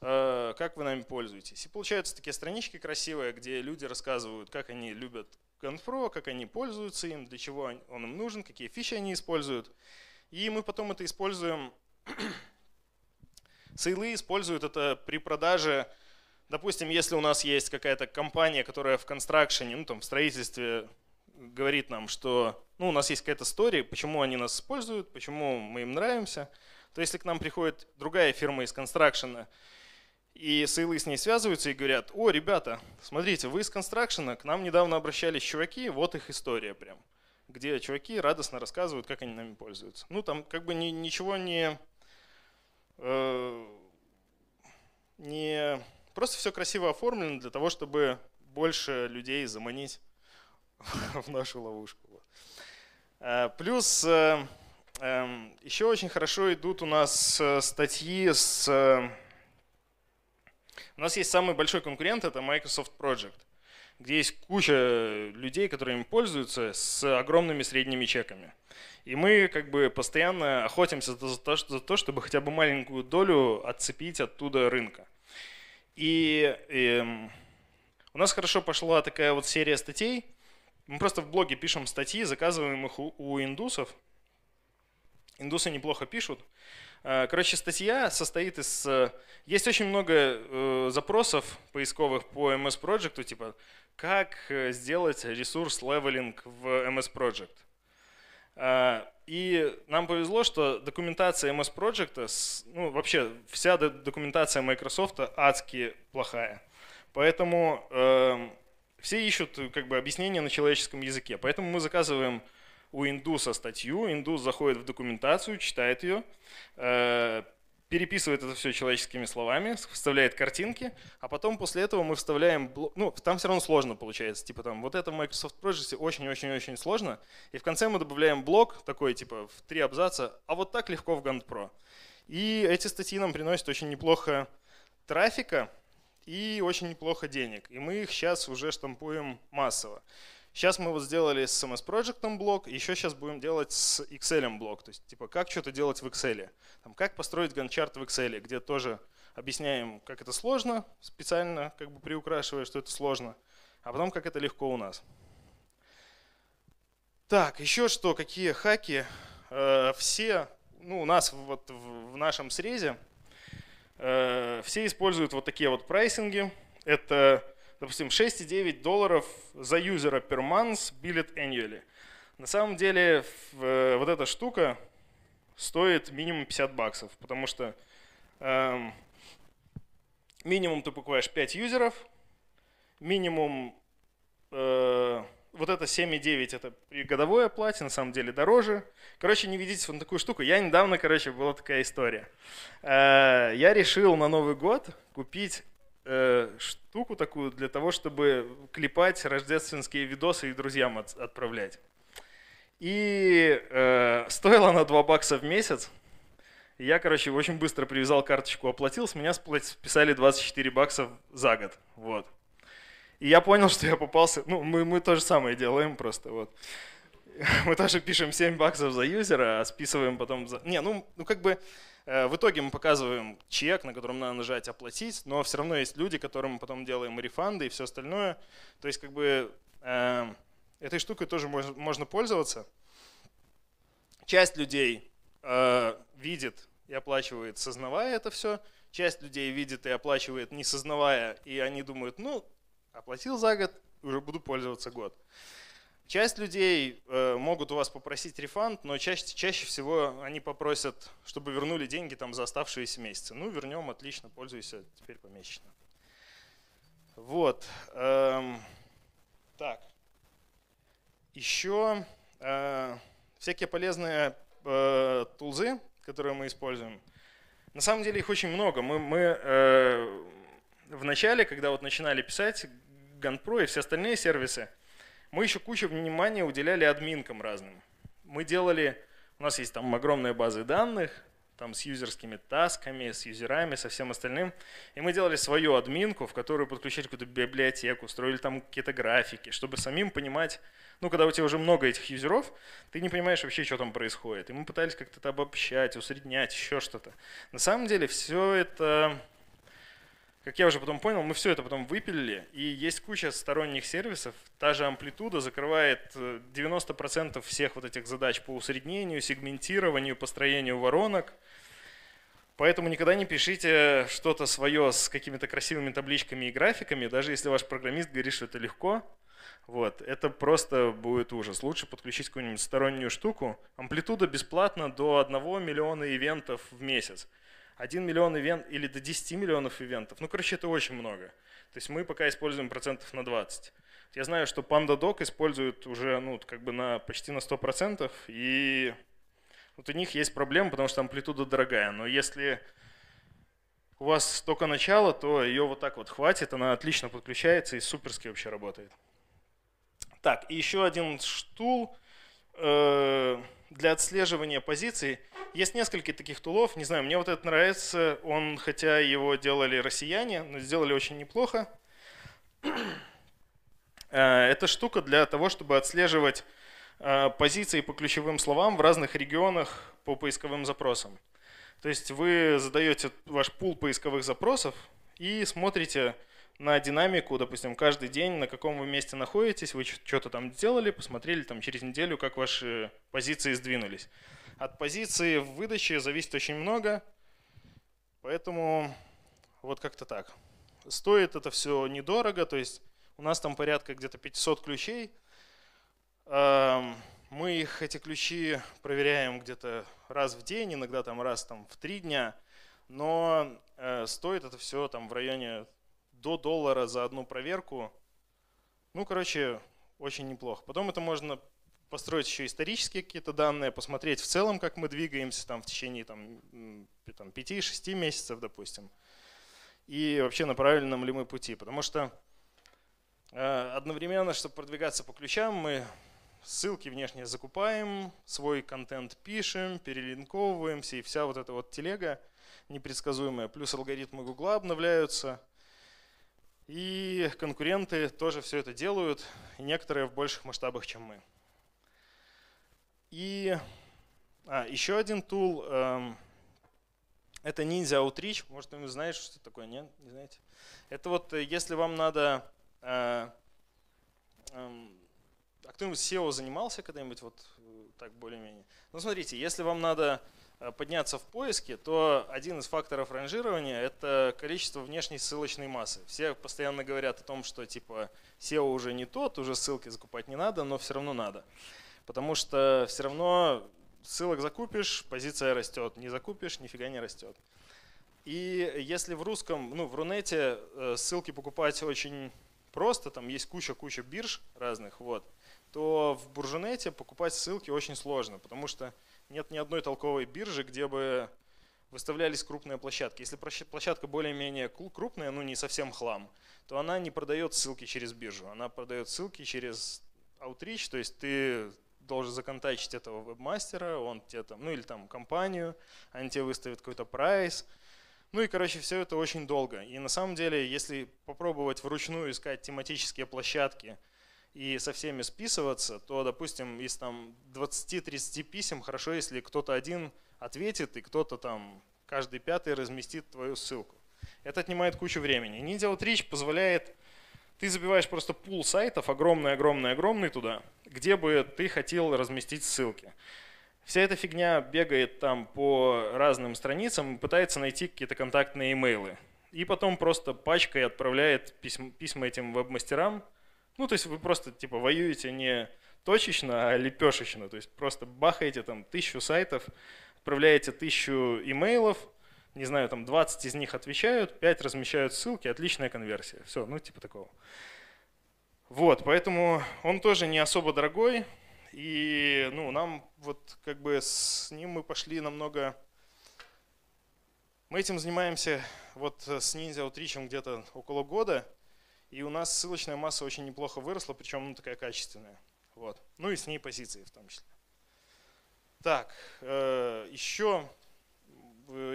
э, как вы нами пользуетесь. И получаются такие странички красивые, где люди рассказывают, как они любят GunPro, как они пользуются им, для чего он им нужен, какие фичи они используют. И мы потом это используем Сейлы используют это при продаже, допустим, если у нас есть какая-то компания, которая в констракшене, ну там в строительстве говорит нам, что ну, у нас есть какая-то история, почему они нас используют, почему мы им нравимся, то если к нам приходит другая фирма из констракшена, и сейлы с ней связываются и говорят, о, ребята, смотрите, вы из констракшена, к нам недавно обращались чуваки, вот их история прям, где чуваки радостно рассказывают, как они нами пользуются. Ну, там как бы ни, ничего не Э, не просто все красиво оформлено для того, чтобы больше людей заманить в нашу ловушку. Э, плюс э, эм, еще очень хорошо идут у нас статьи с... У нас есть самый большой конкурент, это Microsoft Project, где есть куча людей, которые им пользуются с огромными средними чеками. И мы как бы постоянно охотимся за то, чтобы хотя бы маленькую долю отцепить оттуда рынка. И, и эм, у нас хорошо пошла такая вот серия статей. Мы просто в блоге пишем статьи, заказываем их у, у индусов. Индусы неплохо пишут. Э, короче, статья состоит из... Э, есть очень много э, запросов поисковых по MS Project, типа как сделать ресурс левелинг в MS Project. А, и нам повезло, что документация MS Project, ну вообще вся документация Microsoft адски плохая. Поэтому э, все ищут как бы объяснение на человеческом языке. Поэтому мы заказываем у индуса статью, индус заходит в документацию, читает ее, э, переписывает это все человеческими словами, вставляет картинки, а потом после этого мы вставляем, ну, там все равно сложно получается, типа там, вот это в Microsoft Project очень-очень-очень сложно, и в конце мы добавляем блок такой, типа, в три абзаца, а вот так легко в Gantt Pro. И эти статьи нам приносят очень неплохо трафика и очень неплохо денег, и мы их сейчас уже штампуем массово. Сейчас мы вот сделали с MS Project блок, еще сейчас будем делать с Excel блок. То есть, типа, как что-то делать в Excel. Там, как построить ганчарт в Excel, где тоже объясняем, как это сложно, специально как бы приукрашивая, что это сложно, а потом, как это легко у нас. Так, еще что, какие хаки? Э, все, ну, у нас вот в нашем срезе, э, все используют вот такие вот прайсинги. Это допустим, 6,9 долларов за юзера per month billed annually. На самом деле э, вот эта штука стоит минимум 50 баксов, потому что эм, минимум ты покупаешь 5 юзеров, минимум э, вот это 7,9 это при годовой оплате, на самом деле дороже. Короче, не ведитесь вот на такую штуку. Я недавно, короче, была такая история. Э, я решил на Новый год купить э, штуку такую для того, чтобы клепать рождественские видосы и друзьям от, отправлять. И э, стоила она 2 бакса в месяц. Я, короче, очень быстро привязал карточку, оплатил, с меня списали 24 бакса за год. Вот. И я понял, что я попался... Ну, мы, мы то же самое делаем просто, вот. Мы тоже пишем 7 баксов за юзера, а списываем потом за... Не, ну, ну как бы Э, в итоге мы показываем чек, на котором надо нажать «Оплатить», но все равно есть люди, которым мы потом делаем рефанды и все остальное. То есть как бы э, этой штукой тоже можно, пользоваться. Часть людей э, видит и оплачивает, сознавая это все. Часть людей видит и оплачивает, не сознавая, и они думают, ну, оплатил за год, уже буду пользоваться год. Часть людей э, могут у вас попросить рефанд, но чаще, чаще всего они попросят, чтобы вернули деньги там за оставшиеся месяцы. Ну, вернем, отлично, пользуйся теперь помесячно. Вот. Эм, так. Еще э, всякие полезные э, тулзы, которые мы используем. На самом деле их очень много. Мы, мы э, в начале, когда вот начинали писать GunPro и все остальные сервисы, мы еще кучу внимания уделяли админкам разным. Мы делали, у нас есть там огромные базы данных, там с юзерскими тасками, с юзерами, со всем остальным. И мы делали свою админку, в которую подключили какую-то библиотеку, строили там какие-то графики, чтобы самим понимать, ну, когда у тебя уже много этих юзеров, ты не понимаешь вообще, что там происходит. И мы пытались как-то это обобщать, усреднять, еще что-то. На самом деле все это как я уже потом понял, мы все это потом выпилили, и есть куча сторонних сервисов. Та же амплитуда закрывает 90% э, всех вот этих задач по усреднению, сегментированию, построению воронок. Поэтому никогда не пишите что-то свое с какими-то красивыми табличками и графиками, даже если ваш программист говорит, что это легко. Вот, это просто будет ужас. Лучше подключить какую-нибудь стороннюю штуку. Амплитуда бесплатно до 1 миллиона ивентов в месяц. 1 миллион ивент или до 10 миллионов ивентов. Ну, короче, это очень много. То есть мы пока используем процентов на 20. Я знаю, что PandaDoc используют уже ну, как бы на, почти на 100%, и вот у них есть проблема, потому что амплитуда дорогая. Но если у вас только начало, то ее вот так вот хватит, она отлично подключается и суперски вообще работает. Так, и еще один штул э, для отслеживания позиций – есть несколько таких тулов, не знаю, мне вот этот нравится, он, хотя его делали россияне, но сделали очень неплохо. Э, это штука для того, чтобы отслеживать э, позиции по ключевым словам в разных регионах по поисковым запросам. То есть вы задаете ваш пул поисковых запросов и смотрите на динамику, допустим, каждый день, на каком вы месте находитесь, вы что-то там сделали, посмотрели там через неделю, как ваши позиции сдвинулись. От позиции в выдаче зависит очень много, поэтому вот как-то так. Стоит это все недорого, то есть у нас там порядка где-то 500 ключей. Мы их, эти ключи проверяем где-то раз в день, иногда там раз там, в три дня, но э, стоит это все там в районе до доллара за одну проверку. Ну, короче, очень неплохо. Потом это можно построить еще исторические какие-то данные, посмотреть в целом, как мы двигаемся там, в течение там, там, 5-6 месяцев, допустим. И вообще на правильном ли мы пути. Потому что э, одновременно, чтобы продвигаться по ключам, мы ссылки внешне закупаем, свой контент пишем, перелинковываемся, и вся вот эта вот телега непредсказуемая. Плюс алгоритмы Гугла обновляются. И конкуренты тоже все это делают, и некоторые в больших масштабах, чем мы. И а, еще один тул, эм, это Ninja Outreach. Может, вы знаете, что это такое? Нет, не знаете? Это вот, э, если вам надо... Э, э, а кто-нибудь SEO занимался когда-нибудь вот э, так более-менее? Ну, смотрите, если вам надо подняться в поиске, то один из факторов ранжирования – это количество внешней ссылочной массы. Все постоянно говорят о том, что типа SEO уже не тот, уже ссылки закупать не надо, но все равно надо потому что все равно ссылок закупишь, позиция растет, не закупишь, нифига не растет. И если в русском, ну в Рунете э, ссылки покупать очень просто, там есть куча-куча бирж разных, вот, то в Буржунете покупать ссылки очень сложно, потому что нет ни одной толковой биржи, где бы выставлялись крупные площадки. Если площадка более-менее крупная, ну не совсем хлам, то она не продает ссылки через биржу, она продает ссылки через Outreach, то есть ты должен законтачить этого вебмастера, он тебе там, ну или там компанию, они тебе выставят какой-то прайс. Ну и, короче, все это очень долго. И на самом деле, если попробовать вручную искать тематические площадки и со всеми списываться, то, допустим, из там 20-30 писем, хорошо, если кто-то один ответит, и кто-то там каждый пятый разместит твою ссылку. Это отнимает кучу времени. Ninja Outreach позволяет ты забиваешь просто пул сайтов, огромный-огромный-огромный туда, где бы ты хотел разместить ссылки. Вся эта фигня бегает там по разным страницам пытается найти какие-то контактные имейлы. И потом просто пачкой отправляет письма, письма этим веб-мастерам. Ну, то есть вы просто типа воюете не точечно, а лепешечно. То есть просто бахаете там тысячу сайтов, отправляете тысячу имейлов, не знаю, там 20 из них отвечают, 5 размещают ссылки, отличная конверсия. Все, ну типа такого. Вот, поэтому он тоже не особо дорогой, и ну, нам вот как бы с ним мы пошли намного... Мы этим занимаемся вот с Ninja Outreach где-то около года, и у нас ссылочная масса очень неплохо выросла, причем ну, такая качественная. Вот. Ну и с ней позиции в том числе. Так, э, еще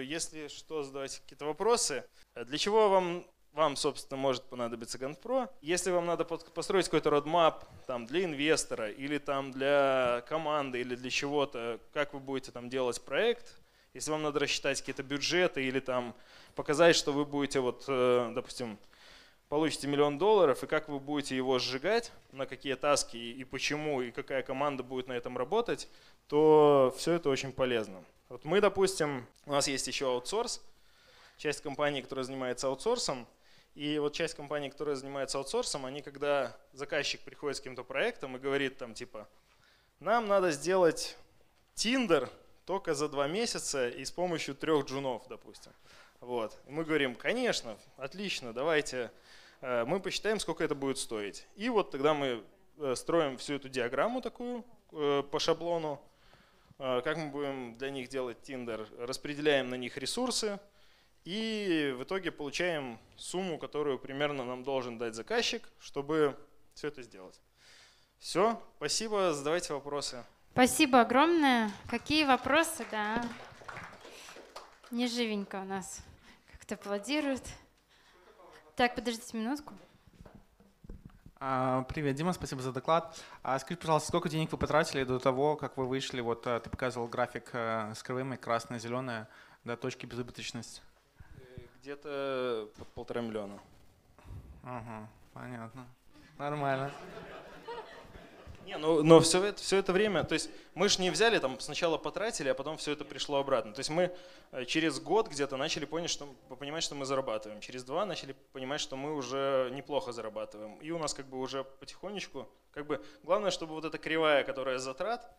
если что, задавайте какие-то вопросы. Для чего вам вам, собственно, может понадобиться GandPro. Если вам надо построить какой-то родмап там, для инвестора или там, для команды или для чего-то, как вы будете там делать проект, если вам надо рассчитать какие-то бюджеты или там показать, что вы будете, вот, э, допустим, получите миллион долларов, и как вы будете его сжигать, на какие таски и почему, и какая команда будет на этом работать, то все это очень полезно. Вот мы, допустим, у нас есть еще аутсорс, часть компании, которая занимается аутсорсом, и вот часть компаний, которая занимается аутсорсом, они когда заказчик приходит с каким-то проектом и говорит там типа, нам надо сделать Tinder только за два месяца и с помощью трех джунов, допустим. Вот. И мы говорим, конечно, отлично, давайте мы посчитаем, сколько это будет стоить. И вот тогда мы э, строим всю эту диаграмму такую э, по шаблону, как мы будем для них делать Tinder, распределяем на них ресурсы, и в итоге получаем сумму, которую примерно нам должен дать заказчик, чтобы все это сделать. Все, спасибо, задавайте вопросы. Спасибо огромное. Какие вопросы, да? Не живенько у нас. Как-то аплодируют. Так, подождите минутку. А, привет, Дима, спасибо за доклад. А скажи, пожалуйста, сколько денег вы потратили до того, как вы вышли? Вот э, ты показывал график э, с кривыми, красное, зеленое, до точки безубыточности. Где-то полтора миллиона. Ага, понятно. Нормально. Не, ну, но все это, все это время, то есть мы же не взяли, там сначала потратили, а потом все это пришло обратно. То есть мы э, через год где-то начали понять, что, понимать, что мы зарабатываем. Через два начали понимать, что мы уже неплохо зарабатываем. И у нас как бы уже потихонечку, как бы главное, чтобы вот эта кривая, которая затрат,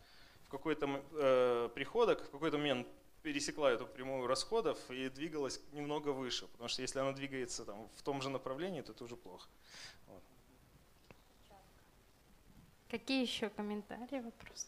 в какой-то э, приходах, в какой-то момент пересекла эту прямую расходов и двигалась немного выше, потому что если она двигается там, в том же направлении, то это уже плохо. Какие еще комментарии, вопросы?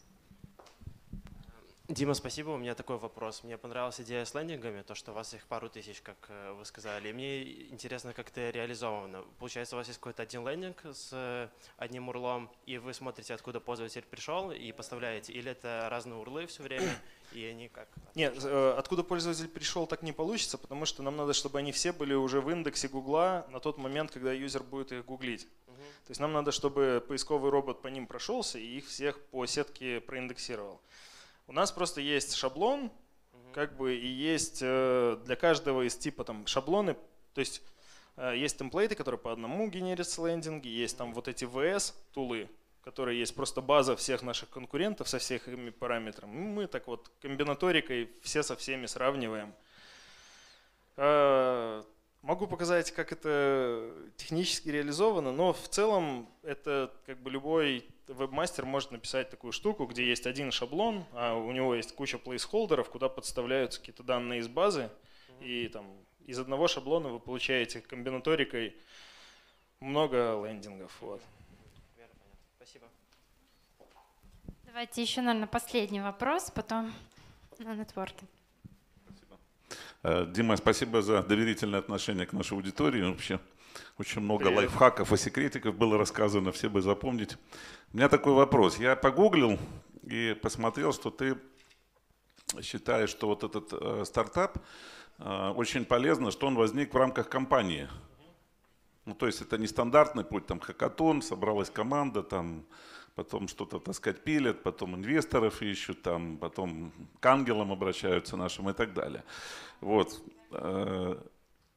Дима, спасибо. У меня такой вопрос. Мне понравилась идея с лендингами, то, что у вас их пару тысяч, как э, вы сказали. И мне интересно, как это реализовано. Получается, у вас есть какой-то один лендинг с э, одним урлом, и вы смотрите, откуда пользователь пришел, и поставляете. Или это разные урлы все время, и они как? Нет, э, откуда пользователь пришел, так не получится, потому что нам надо, чтобы они все были уже в индексе Гугла на тот момент, когда юзер будет их гуглить. Угу. То есть нам надо, чтобы поисковый робот по ним прошелся и их всех по сетке проиндексировал. У нас просто есть шаблон, как бы и есть э, для каждого из типа там шаблоны, то есть э, есть темплейты, которые по одному генерятся лендинги, есть там вот эти VS тулы, которые есть просто база всех наших конкурентов со всеми параметрами. Мы так вот комбинаторикой все со всеми сравниваем. Могу показать, как это технически реализовано, но в целом это как бы любой вебмастер может написать такую штуку, где есть один шаблон, а у него есть куча плейсхолдеров, куда подставляются какие-то данные из базы, и там из одного шаблона вы получаете комбинаторикой много лендингов. Вот. Спасибо. Давайте еще, наверное, последний вопрос, потом на нетворкинг. Э, Дима, спасибо за доверительное отношение к нашей аудитории. Вообще очень много Привет. лайфхаков и секретиков было рассказано, все бы запомнить. У меня такой вопрос. Я погуглил и посмотрел, что ты считаешь, что вот этот э, стартап э, очень полезно, что он возник в рамках компании. Ну, то есть это не стандартный путь, там хакатон, собралась команда, там потом что-то, так сказать, пилят, потом инвесторов ищут, там, потом к ангелам обращаются нашим и так далее. Вот. Э,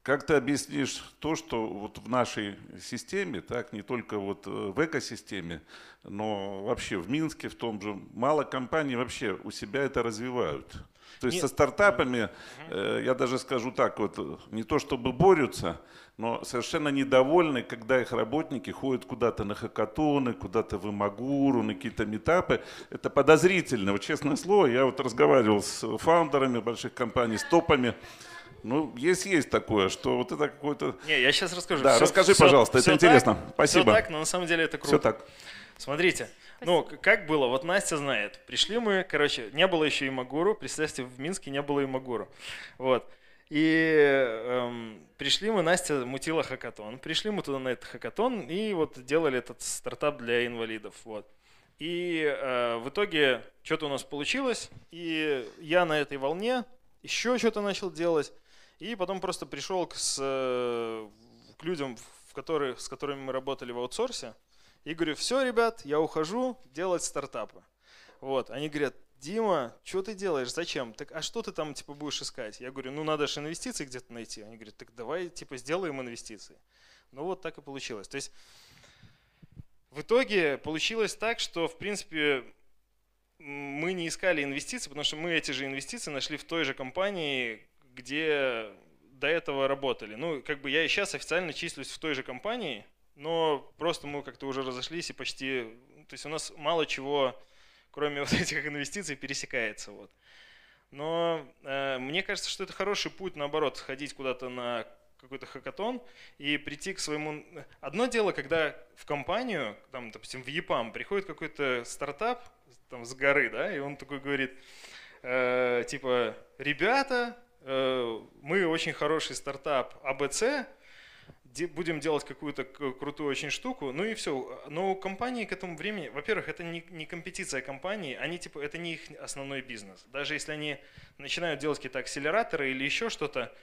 как ты объяснишь то, что вот в нашей системе, так, не только вот э, в экосистеме, но вообще в Минске, в том же, мало компаний вообще у себя это развивают. То есть Нет. со стартапами, э, я даже скажу так, вот не то чтобы борются, но совершенно недовольны, когда их работники ходят куда-то на хакатоны, куда-то в Имагуру, на какие-то метапы. Это подозрительно. Вот честное слово, я вот разговаривал с фаундерами больших компаний, с топами. Ну, есть, есть такое, что вот это какое-то... Не, я сейчас расскажу. Да, все, расскажи, все, пожалуйста, все это интересно. Так, Спасибо. Все так, но на самом деле это круто. Все так. Смотрите, Спасибо. ну, как было, вот Настя знает. Пришли мы, короче, не было еще и Магуру, представьте, в Минске не было и Магуру. Вот. И эм, пришли мы, Настя мутила хакатон. Пришли мы туда на этот хакатон и вот делали этот стартап для инвалидов. Вот. И э, в итоге что-то у нас получилось, и я на этой волне еще что-то начал делать. И потом просто пришел к, с, э, к людям, в которые, с которыми мы работали в аутсорсе, и говорю, все, ребят, я ухожу делать стартапы. Вот, они говорят, Дима, что ты делаешь, зачем? Так, а что ты там типа будешь искать? Я говорю, ну надо же инвестиции где-то найти. Они говорят, так давай типа сделаем инвестиции. Ну вот так и получилось. То есть в итоге получилось так, что в принципе мы не искали инвестиции, потому что мы эти же инвестиции нашли в той же компании, где до этого работали. Ну, как бы я и сейчас официально числюсь в той же компании, но просто мы как-то уже разошлись и почти... То есть у нас мало чего кроме вот этих инвестиций, пересекается. Вот. Но э, мне кажется, что это хороший путь, наоборот, сходить куда-то на какой-то хакатон и прийти к своему... Одно дело, когда в компанию, там, допустим, в ЕПАМ приходит какой-то стартап там, с горы, да, и он такой говорит, э, типа, ребята, э, мы очень хороший стартап АБЦ, будем делать какую-то крутую очень штуку, ну и все. Но компании к этому времени, во-первых, это не, не компетиция компании, они типа, это не их основной бизнес. Даже если они начинают делать какие-то акселераторы или еще что-то,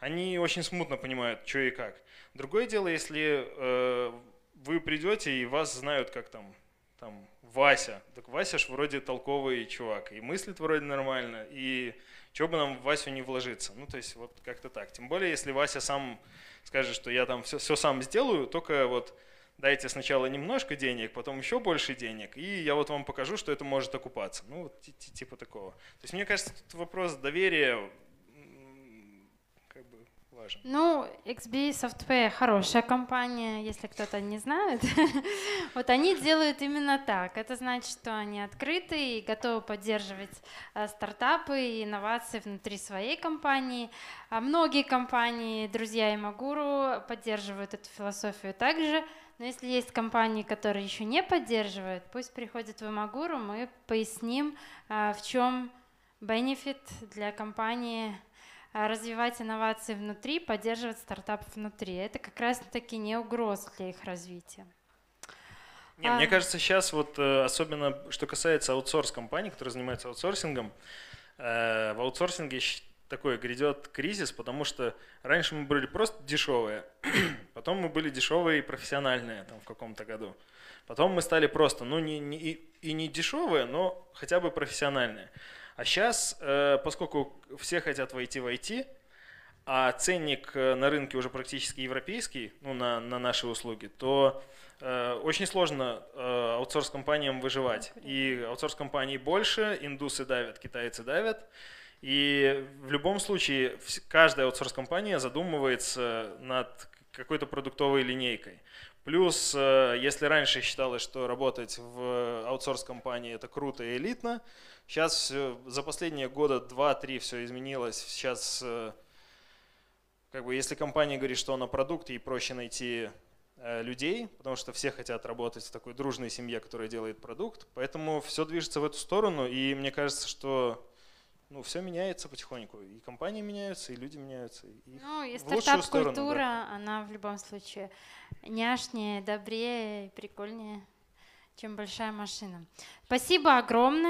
они очень смутно понимают, что и как. Другое дело, если э, вы придете и вас знают как там, там Вася. Так Вася ж вроде толковый чувак, и мыслит вроде нормально, и чего бы нам в Васю не вложиться. Ну, то есть вот как-то так. Тем более, если Вася сам скажет, что я там все, все сам сделаю, только вот дайте сначала немножко денег, потом еще больше денег, и я вот вам покажу, что это может окупаться. Ну, вот типа такого. То есть мне кажется, тут вопрос доверия важен. Ну, XB Software хорошая компания, если кто-то не знает. вот они делают именно так. Это значит, что они открыты и готовы поддерживать э, стартапы и инновации внутри своей компании. А многие компании, друзья Имагуру, поддерживают эту философию также. Но если есть компании, которые еще не поддерживают, пусть приходят в Имагуру, мы поясним, э, в чем бенефит для компании развивать инновации внутри, поддерживать стартап внутри. Это как раз-таки не угроза для их развития. Не, а... Мне кажется, сейчас вот э, особенно, что касается аутсорс-компаний, которые занимаются аутсорсингом, э, в аутсорсинге такой грядет кризис, потому что раньше мы были просто дешевые, потом мы были дешевые и профессиональные там, в каком-то году. Потом мы стали просто, ну не, не, и не дешевые, но хотя бы профессиональные. А сейчас, э, поскольку все хотят войти в IT, а ценник э, на рынке уже практически европейский, ну, на, на наши услуги, то э, очень сложно э, аутсорс-компаниям выживать. И аутсорс-компаний больше, индусы давят, китайцы давят. И в любом случае каждая аутсорс-компания задумывается над какой-то продуктовой линейкой. Плюс, э, если раньше считалось, что работать в аутсорс-компании это круто и элитно, Сейчас за последние года два-три все изменилось. Сейчас, э, как бы, если компания говорит, что она продукт, ей проще найти э, людей, потому что все хотят работать в такой дружной семье, которая делает продукт. Поэтому все движется в эту сторону, и мне кажется, что ну, все меняется потихоньку. И компании меняются, и люди меняются. И ну, и стартап-культура, да. она в любом случае няшнее, добрее, прикольнее, чем большая машина. Спасибо огромное.